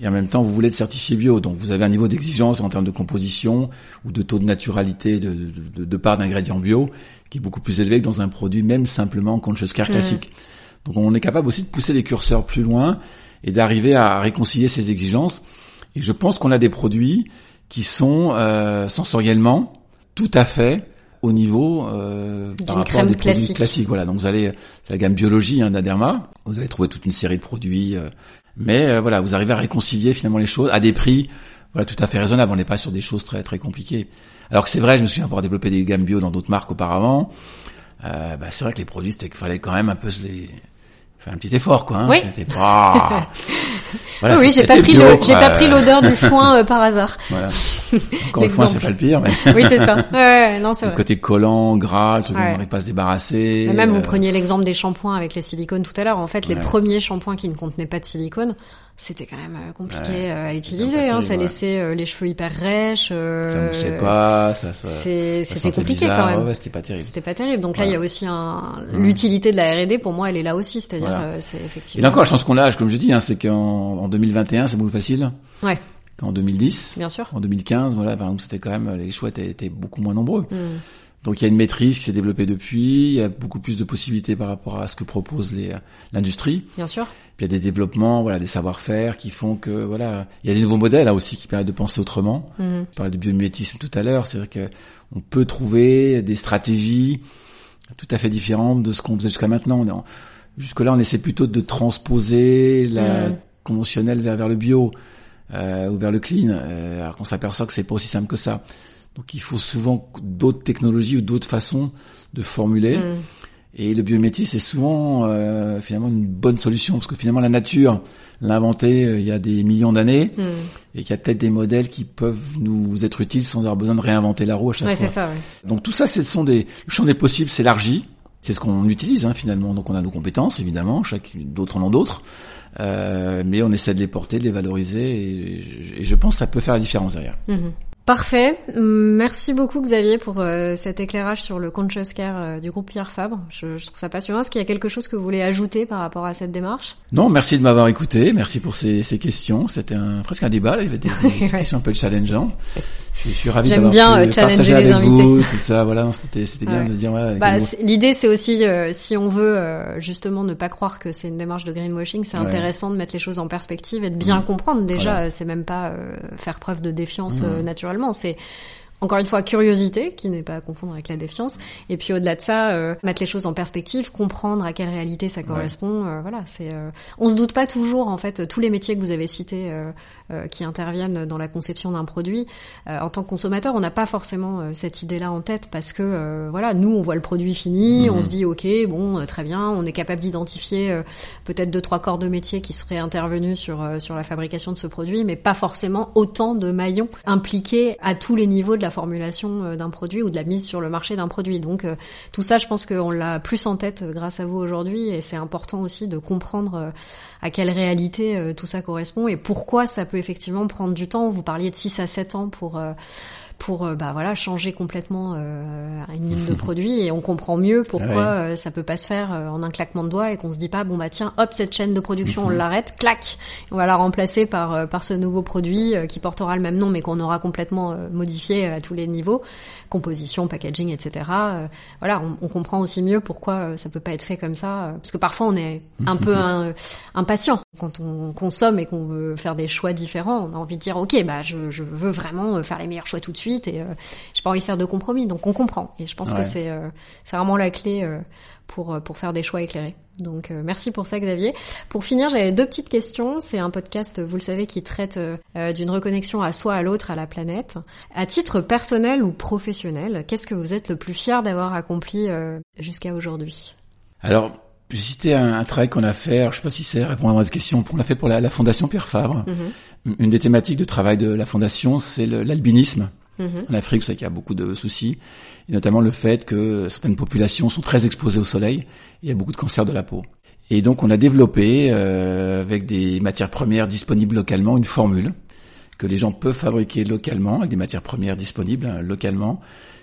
S3: Et en même temps, vous voulez être certifié bio, donc vous avez un niveau d'exigence en termes de composition ou de taux de naturalité de, de, de- de part d'ingrédients bio qui est beaucoup plus élevé que dans un produit même simplement conscious care
S2: Mhm.
S3: classique. Donc on est capable aussi de pousser les curseurs plus loin et d'arriver à réconcilier ces exigences. Et je pense qu'on a des produits qui sont euh, sensoriellement tout à fait haut niveau euh, par rapport à des produits
S2: classique.
S3: classiques. Voilà, donc vous allez, c'est la gamme biologie hein, d'Aderma. Vous allez trouver toute une série de produits, euh, mais euh, voilà, vous arrivez à réconcilier finalement les choses à des prix voilà tout à fait raisonnables. On n'est pas sur des choses très très compliquées. Alors que c'est vrai, je me souviens avoir développé des gammes bio dans d'autres marques auparavant. Euh, bah, c'est vrai que les produits, c'était qu'il fallait quand même un peu se les faire un petit effort, quoi. Hein.
S2: Oui.
S3: C'était pas. Voilà,
S2: oui, j'ai pas pris
S3: bio,
S2: le, j'ai pas pris l'odeur du foin euh, par hasard.
S3: Voilà. Encore une fois, c'est pas le pire, mais
S2: Oui, c'est ça. Ouais, non, c'est
S3: le
S2: vrai.
S3: côté collant, gras, le dont
S2: Ouais.
S3: on n'arrive pas à se débarrasser.
S2: Mais même vous
S3: euh,
S2: preniez l'exemple des shampoings avec les silicones tout à l'heure. En fait, les premiers shampoings qui ne contenaient pas de silicone, c'était quand même euh, compliqué
S3: Ouais.
S2: euh, à utiliser. Hein. Ça
S3: ouais.
S2: laissait euh, les cheveux hyper rêches. euh,
S3: Ça moussait pas, ça, ça,
S2: C'était compliqué
S3: bizarre.
S2: quand même.
S3: Ouais, c'était pas terrible.
S2: C'était pas terrible. Donc là, il y a aussi un l'utilité de la R&D. Pour moi, elle est là aussi. C'est-à-dire,
S3: Voilà.
S2: euh, c'est
S3: Et
S2: effectivement.
S3: là encore, la chance qu'on a, comme je dis, hein, c'est qu'en en 2021, c'est beaucoup plus facile
S2: Ouais,
S3: qu'en 2010.
S2: bien sûr.
S3: En 2015, voilà, par exemple, c'était quand même les choix étaient, étaient beaucoup moins nombreux.
S2: Mm.
S3: Donc il y a une maîtrise qui s'est développée depuis, il y a beaucoup plus de possibilités par rapport à ce que propose les- l'industrie.
S2: Bien sûr.
S3: Puis il y a des développements, voilà, des savoir-faire qui font que voilà, il y a des nouveaux modèles là aussi qui permettent de penser autrement.
S2: Mhm.
S3: Je parlais de biomimétisme tout à l'heure, c'est-à-dire que on peut trouver des stratégies tout à fait différentes de ce qu'on faisait jusqu'à maintenant. En- Jusque-là, on essaie plutôt de transposer la
S2: Mhm.
S3: conventionnelle vers, vers le bio euh, ou vers le clean, euh, alors qu'on s'aperçoit que c'est pas aussi simple que ça. Donc il faut souvent d'autres technologies ou d'autres façons de formuler.
S2: Mm.
S3: Et le biomimétisme est souvent euh, finalement une bonne solution parce que finalement la nature l'a inventé euh, il y a des millions d'années
S2: Mm.
S3: et qu'il y a peut-être des modèles qui peuvent nous être utiles sans avoir besoin de réinventer la roue à chaque
S2: Ouais,
S3: fois.
S2: ça. Ouais.
S3: Donc tout ça, ce sont des le champ des possibles s'élargit. C'est ce qu'on utilise hein, finalement. Donc on a nos compétences évidemment, chaque d'autres en ont d'autres, Euh, mais on essaie de les porter, de les valoriser et je, et je pense que ça peut faire la différence derrière.
S2: Mhm. Parfait. Merci beaucoup Xavier pour euh, cet éclairage sur le conscious care euh, du groupe Pierre Fabre. Je, je trouve ça passionnant. Est-ce qu'il y a quelque chose que vous voulez ajouter par rapport à cette démarche?
S3: Non, merci de m'avoir écouté, merci pour ces, ces questions. C'était un, presque un débat, là. il y avait des, des petites
S2: Ouais.
S3: questions un peu challengeantes. Je, suis- je suis ravi
S2: J'aime bien, euh, challenger les invités.
S3: vous, tout ça. Voilà, c'était c'était bien
S2: Ouais.
S3: de dire ouais. avec
S2: Bah,
S3: les mots.
S2: c'est- L'idée, c'est aussi, euh, si on veut euh, justement ne pas croire que c'est une démarche de greenwashing, c'est
S3: Ouais.
S2: intéressant de mettre les choses en perspective et de bien comprendre. Déjà,
S3: Voilà.
S2: c'est même pas euh, faire preuve de défiance euh, naturellement, c'est encore une fois curiosité, qui n'est pas à confondre avec la défiance. Et puis au-delà de ça, euh, mettre les choses en perspective, comprendre à quelle réalité ça correspond. euh, voilà, c'est. euh, on se doute pas toujours en fait tous les métiers que vous avez cités euh, euh, qui interviennent dans la conception d'un produit. euh, en tant que consommateur, on n'a pas forcément euh, cette idée-là en tête parce que euh, voilà, nous on voit le produit fini,
S3: Mhm.
S2: on se dit ok, bon, euh, très bien, on est capable d'identifier euh, peut-être deux trois corps de métier qui seraient intervenus sur euh, sur la fabrication de ce produit, mais pas forcément autant de maillons impliqués à tous les niveaux de la formulation euh, d'un produit ou de la mise sur le marché d'un produit. Donc euh, tout ça, je pense qu'on l'a plus en tête euh, grâce à vous aujourd'hui, et c'est important aussi de comprendre à quelle réalité tout ça correspond et pourquoi ça peut effectivement prendre du temps. Vous parliez de 6 à 7 ans pour pour bah voilà changer complètement euh, une ligne de produit et on comprend mieux pourquoi
S3: Ah
S2: euh, ça peut pas se faire euh, en un claquement de doigts et qu'on se dit pas bon bah tiens hop cette chaîne de production on l'arrête clac on va la remplacer par par ce nouveau produit qui portera le même nom mais qu'on aura complètement modifié à tous les niveaux composition packaging etc Euh, voilà on, on comprend aussi mieux pourquoi euh, ça peut pas être fait comme ça euh, parce que parfois on est un peu impatient. Quand on consomme et qu'on veut faire des choix différents on a envie de dire ok bah je, je veux vraiment faire les meilleurs choix tout de suite et euh, j'ai pas envie de faire de compromis. Donc on comprend. Et je pense
S3: Ouais.
S2: que c'est euh, c'est vraiment la clé euh, pour euh, pour faire des choix éclairés donc euh, merci pour ça Xavier pour finir j'avais deux petites questions c'est un podcast vous le savez qui traite euh, euh, d'une reconnexion à soi à l'autre à la planète à titre personnel ou professionnel qu'est-ce que vous êtes le plus fier d'avoir accompli euh, jusqu'à aujourd'hui?
S3: Alors, je citais un, un travail qu'on a fait, alors, je sais pas si c'est répondre à votre question, on l'a fait pour la, la Fondation Pierre Fabre.
S2: Mhm.
S3: Une des thématiques de travail de la Fondation, c'est l'albinisme.
S2: Mhm.
S3: En Afrique, vous savez qu'il y a beaucoup de soucis, et notamment le fait que certaines populations sont très exposées au soleil, et il y a beaucoup de cancers de la peau. Et donc on a développé, euh, avec des matières premières disponibles localement, une formule que les gens peuvent fabriquer localement, avec des matières premières disponibles hein, localement,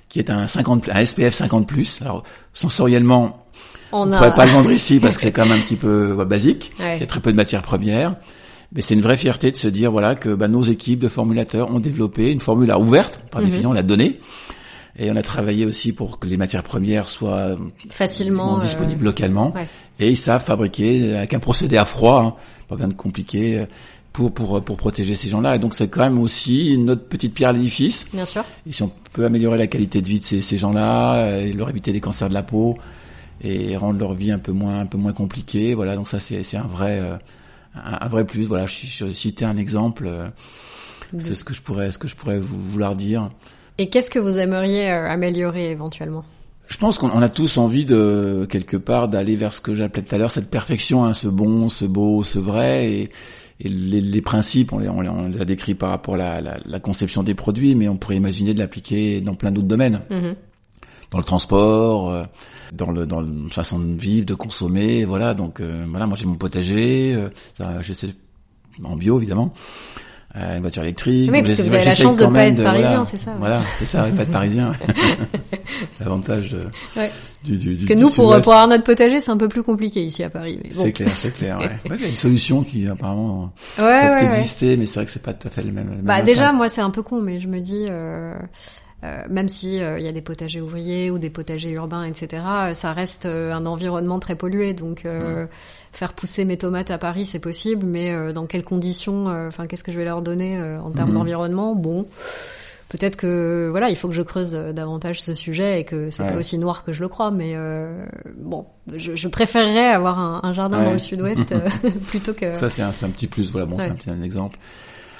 S3: qui est un, 50, un SPF 50+. Alors sensoriellement,
S2: on
S3: ne
S2: a
S3: pourrait pas le vendre ici parce que c'est quand même un petit peu ouais, basique.
S2: Ouais.
S3: C'est très peu de matières premières. Mais c'est une vraie fierté de se dire voilà que bah, nos équipes de formulateurs ont développé une formule à ouverte, par
S2: Mhm.
S3: définition, on l'a donnée. Et on a travaillé aussi pour que les matières premières soient
S2: facilement euh,
S3: disponibles localement.
S2: ouais.
S3: Et ils savent fabriquer avec un procédé à froid, hein, pas bien de compliqué, euh, pour pour pour protéger ces gens-là. Et donc c'est quand même aussi notre petite pierre à l'édifice.
S2: Bien sûr.
S3: Et si on peut améliorer la qualité de vie de ces, ces gens-là, euh, et leur éviter des cancers de la peau et rendre leur vie un peu moins un peu moins compliquée, voilà. Donc ça c'est c'est un vrai euh, un, un vrai plus. Voilà, je, je citais un exemple. euh, c'est ce que je pourrais ce que je pourrais vous vouloir dire.
S2: Et qu'est-ce que vous aimeriez euh, améliorer éventuellement?
S3: Je pense qu'on on a tous envie de quelque part d'aller vers ce que j'appelais tout à l'heure cette perfection, hein, ce bon, ce beau, ce vrai, et, et les, les principes, on les, on les- on les a décrits par rapport à la, la- la conception des produits, mais on pourrait imaginer de l'appliquer dans plein d'autres domaines,
S2: Mhm.
S3: Dans le transport, euh, dans le dans la façon de vivre, de consommer, voilà. Donc euh, voilà, moi j'ai mon potager, euh, ça, j'essaie en bio évidemment. euh, une voiture électrique.
S2: Oui, parce que vous avez la chance de
S3: quand
S2: pas être parisien,
S3: voilà,
S2: c'est ça, ouais.
S3: Voilà, c'est ça, pas être parisien. L'avantage
S2: Ouais.
S3: du, du,
S2: Parce que nous, pour, pour avoir notre potager, c'est un peu plus compliqué ici à Paris. Mais bon.
S3: c'est clair, c'est clair. Ouais. Il y a une solution qui apparemment
S2: Ouais, ouais.
S3: exister, mais c'est vrai que c'est pas tout à fait le même. le même
S2: Bah déjà, moi, c'est un peu con, mais je me dis, euh, euh, même si euh, il y a des potagers ouvriers ou des potagers urbains, etc., euh, ça reste euh, un environnement très pollué. Donc, euh, faire pousser mes tomates à Paris, c'est possible, mais euh, dans quelles conditions euh, Enfin, qu'est-ce que je vais leur donner euh, en termes
S3: Mhm.
S2: d'environnement? Bon. Peut-être que voilà, il faut que je creuse davantage ce sujet et que c'est
S3: Ouais.
S2: pas aussi noir que je le crois, mais euh, bon, je, je préférerais avoir un, un jardin
S3: Ouais.
S2: dans le sud-ouest plutôt que.
S3: Ça, c'est un, petit plus. Voilà, bon,
S2: Ouais.
S3: c'est un petit un exemple.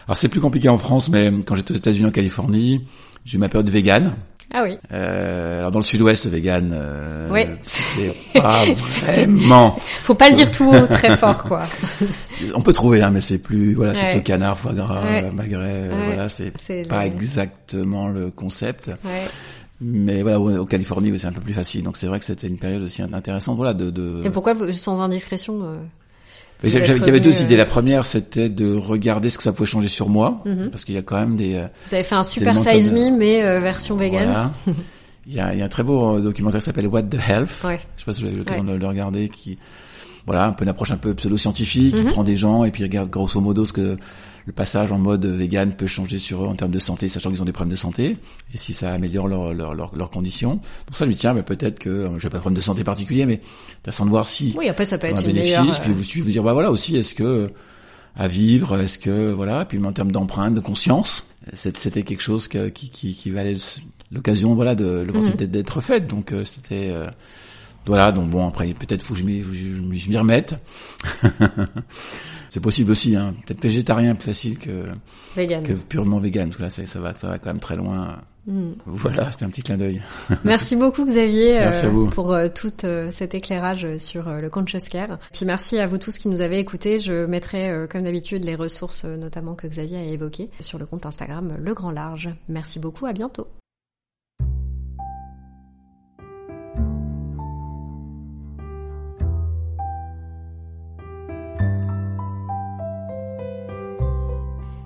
S3: Alors, c'est plus compliqué en France, mais quand j'étais aux États-Unis, en Californie, j'ai eu ma période vegan.
S2: Ah oui.
S3: Euh, alors, dans le Sud-Ouest, vegan, euh,
S2: Oui.
S3: c'était pas vraiment.
S2: Faut pas le dire tout haut, très fort, quoi.
S3: On peut trouver, hein, mais c'est plus. Voilà, c'est
S2: Ouais.
S3: plutôt canard, foie gras,
S2: Ouais.
S3: magret. euh,
S2: Ouais.
S3: Voilà, c'est
S2: C'est
S3: pas
S2: le-
S3: exactement le concept.
S2: Ouais.
S3: Mais voilà, au, au Californie, c'est un peu plus facile. Donc, c'est vrai que c'était une période aussi intéressante. Voilà, de. de...
S2: Et pourquoi, sans indiscrétion euh,
S3: j'avais-
S2: êtes
S3: Il y avait deux
S2: revenu,
S3: idées.
S2: euh,
S3: La première, c'était de regarder ce que ça pouvait changer sur moi,
S2: Mhm.
S3: parce qu'il y a quand même des. euh,
S2: Vous avez fait un super size me, mais euh, version vegan.
S3: Voilà. il, y a, il y a un très beau euh, documentaire qui s'appelle What the Health.
S2: Ouais.
S3: Je sais pas si vous avez eu l'occasion
S2: Ouais.
S3: de le regarder, qui voilà un peu une approche un peu pseudo-scientifique, qui
S2: Mhm.
S3: prend des gens et puis regarde grosso modo ce que le passage en mode vegan peut changer sur eux en termes de santé, sachant qu'ils ont des problèmes de santé, et si ça améliore leurs leur, leur, leurs conditions. Donc ça, je me dis, tiens, mais peut-être que, euh, j'ai pas de problème de santé particulier, mais intéressant de voir si
S2: Oui, après ça peut
S3: un
S2: être une
S3: bénéfice,
S2: meilleure.
S3: puis vous suivez, vous dire bah voilà aussi est-ce que à vivre, est-ce que voilà, puis en termes d'empreinte, de conscience, c'était quelque chose que- qui qui qui valait l'occasion voilà de l'opportunité
S2: Mhm.
S3: d'être faite, donc euh, c'était euh, voilà donc bon après peut-être faut que je m'y je, je m'y- je m'y remette. c'est possible aussi hein, peut-être végétarien plus facile que
S2: vegan.
S3: que purement vegan parce que là ça, ça va ça va quand même très loin.
S2: Mm.
S3: Voilà, c'était un petit clin d'œil.
S2: Merci beaucoup Xavier
S3: Merci
S2: euh,
S3: à vous.
S2: pour euh, tout euh, cet éclairage sur euh, le conscious care. Puis merci à vous tous qui nous avez écoutés. Je mettrai euh, comme d'habitude les ressources euh, notamment que Xavier a évoquées sur le compte Instagram Le Grand Large. Merci beaucoup, à bientôt.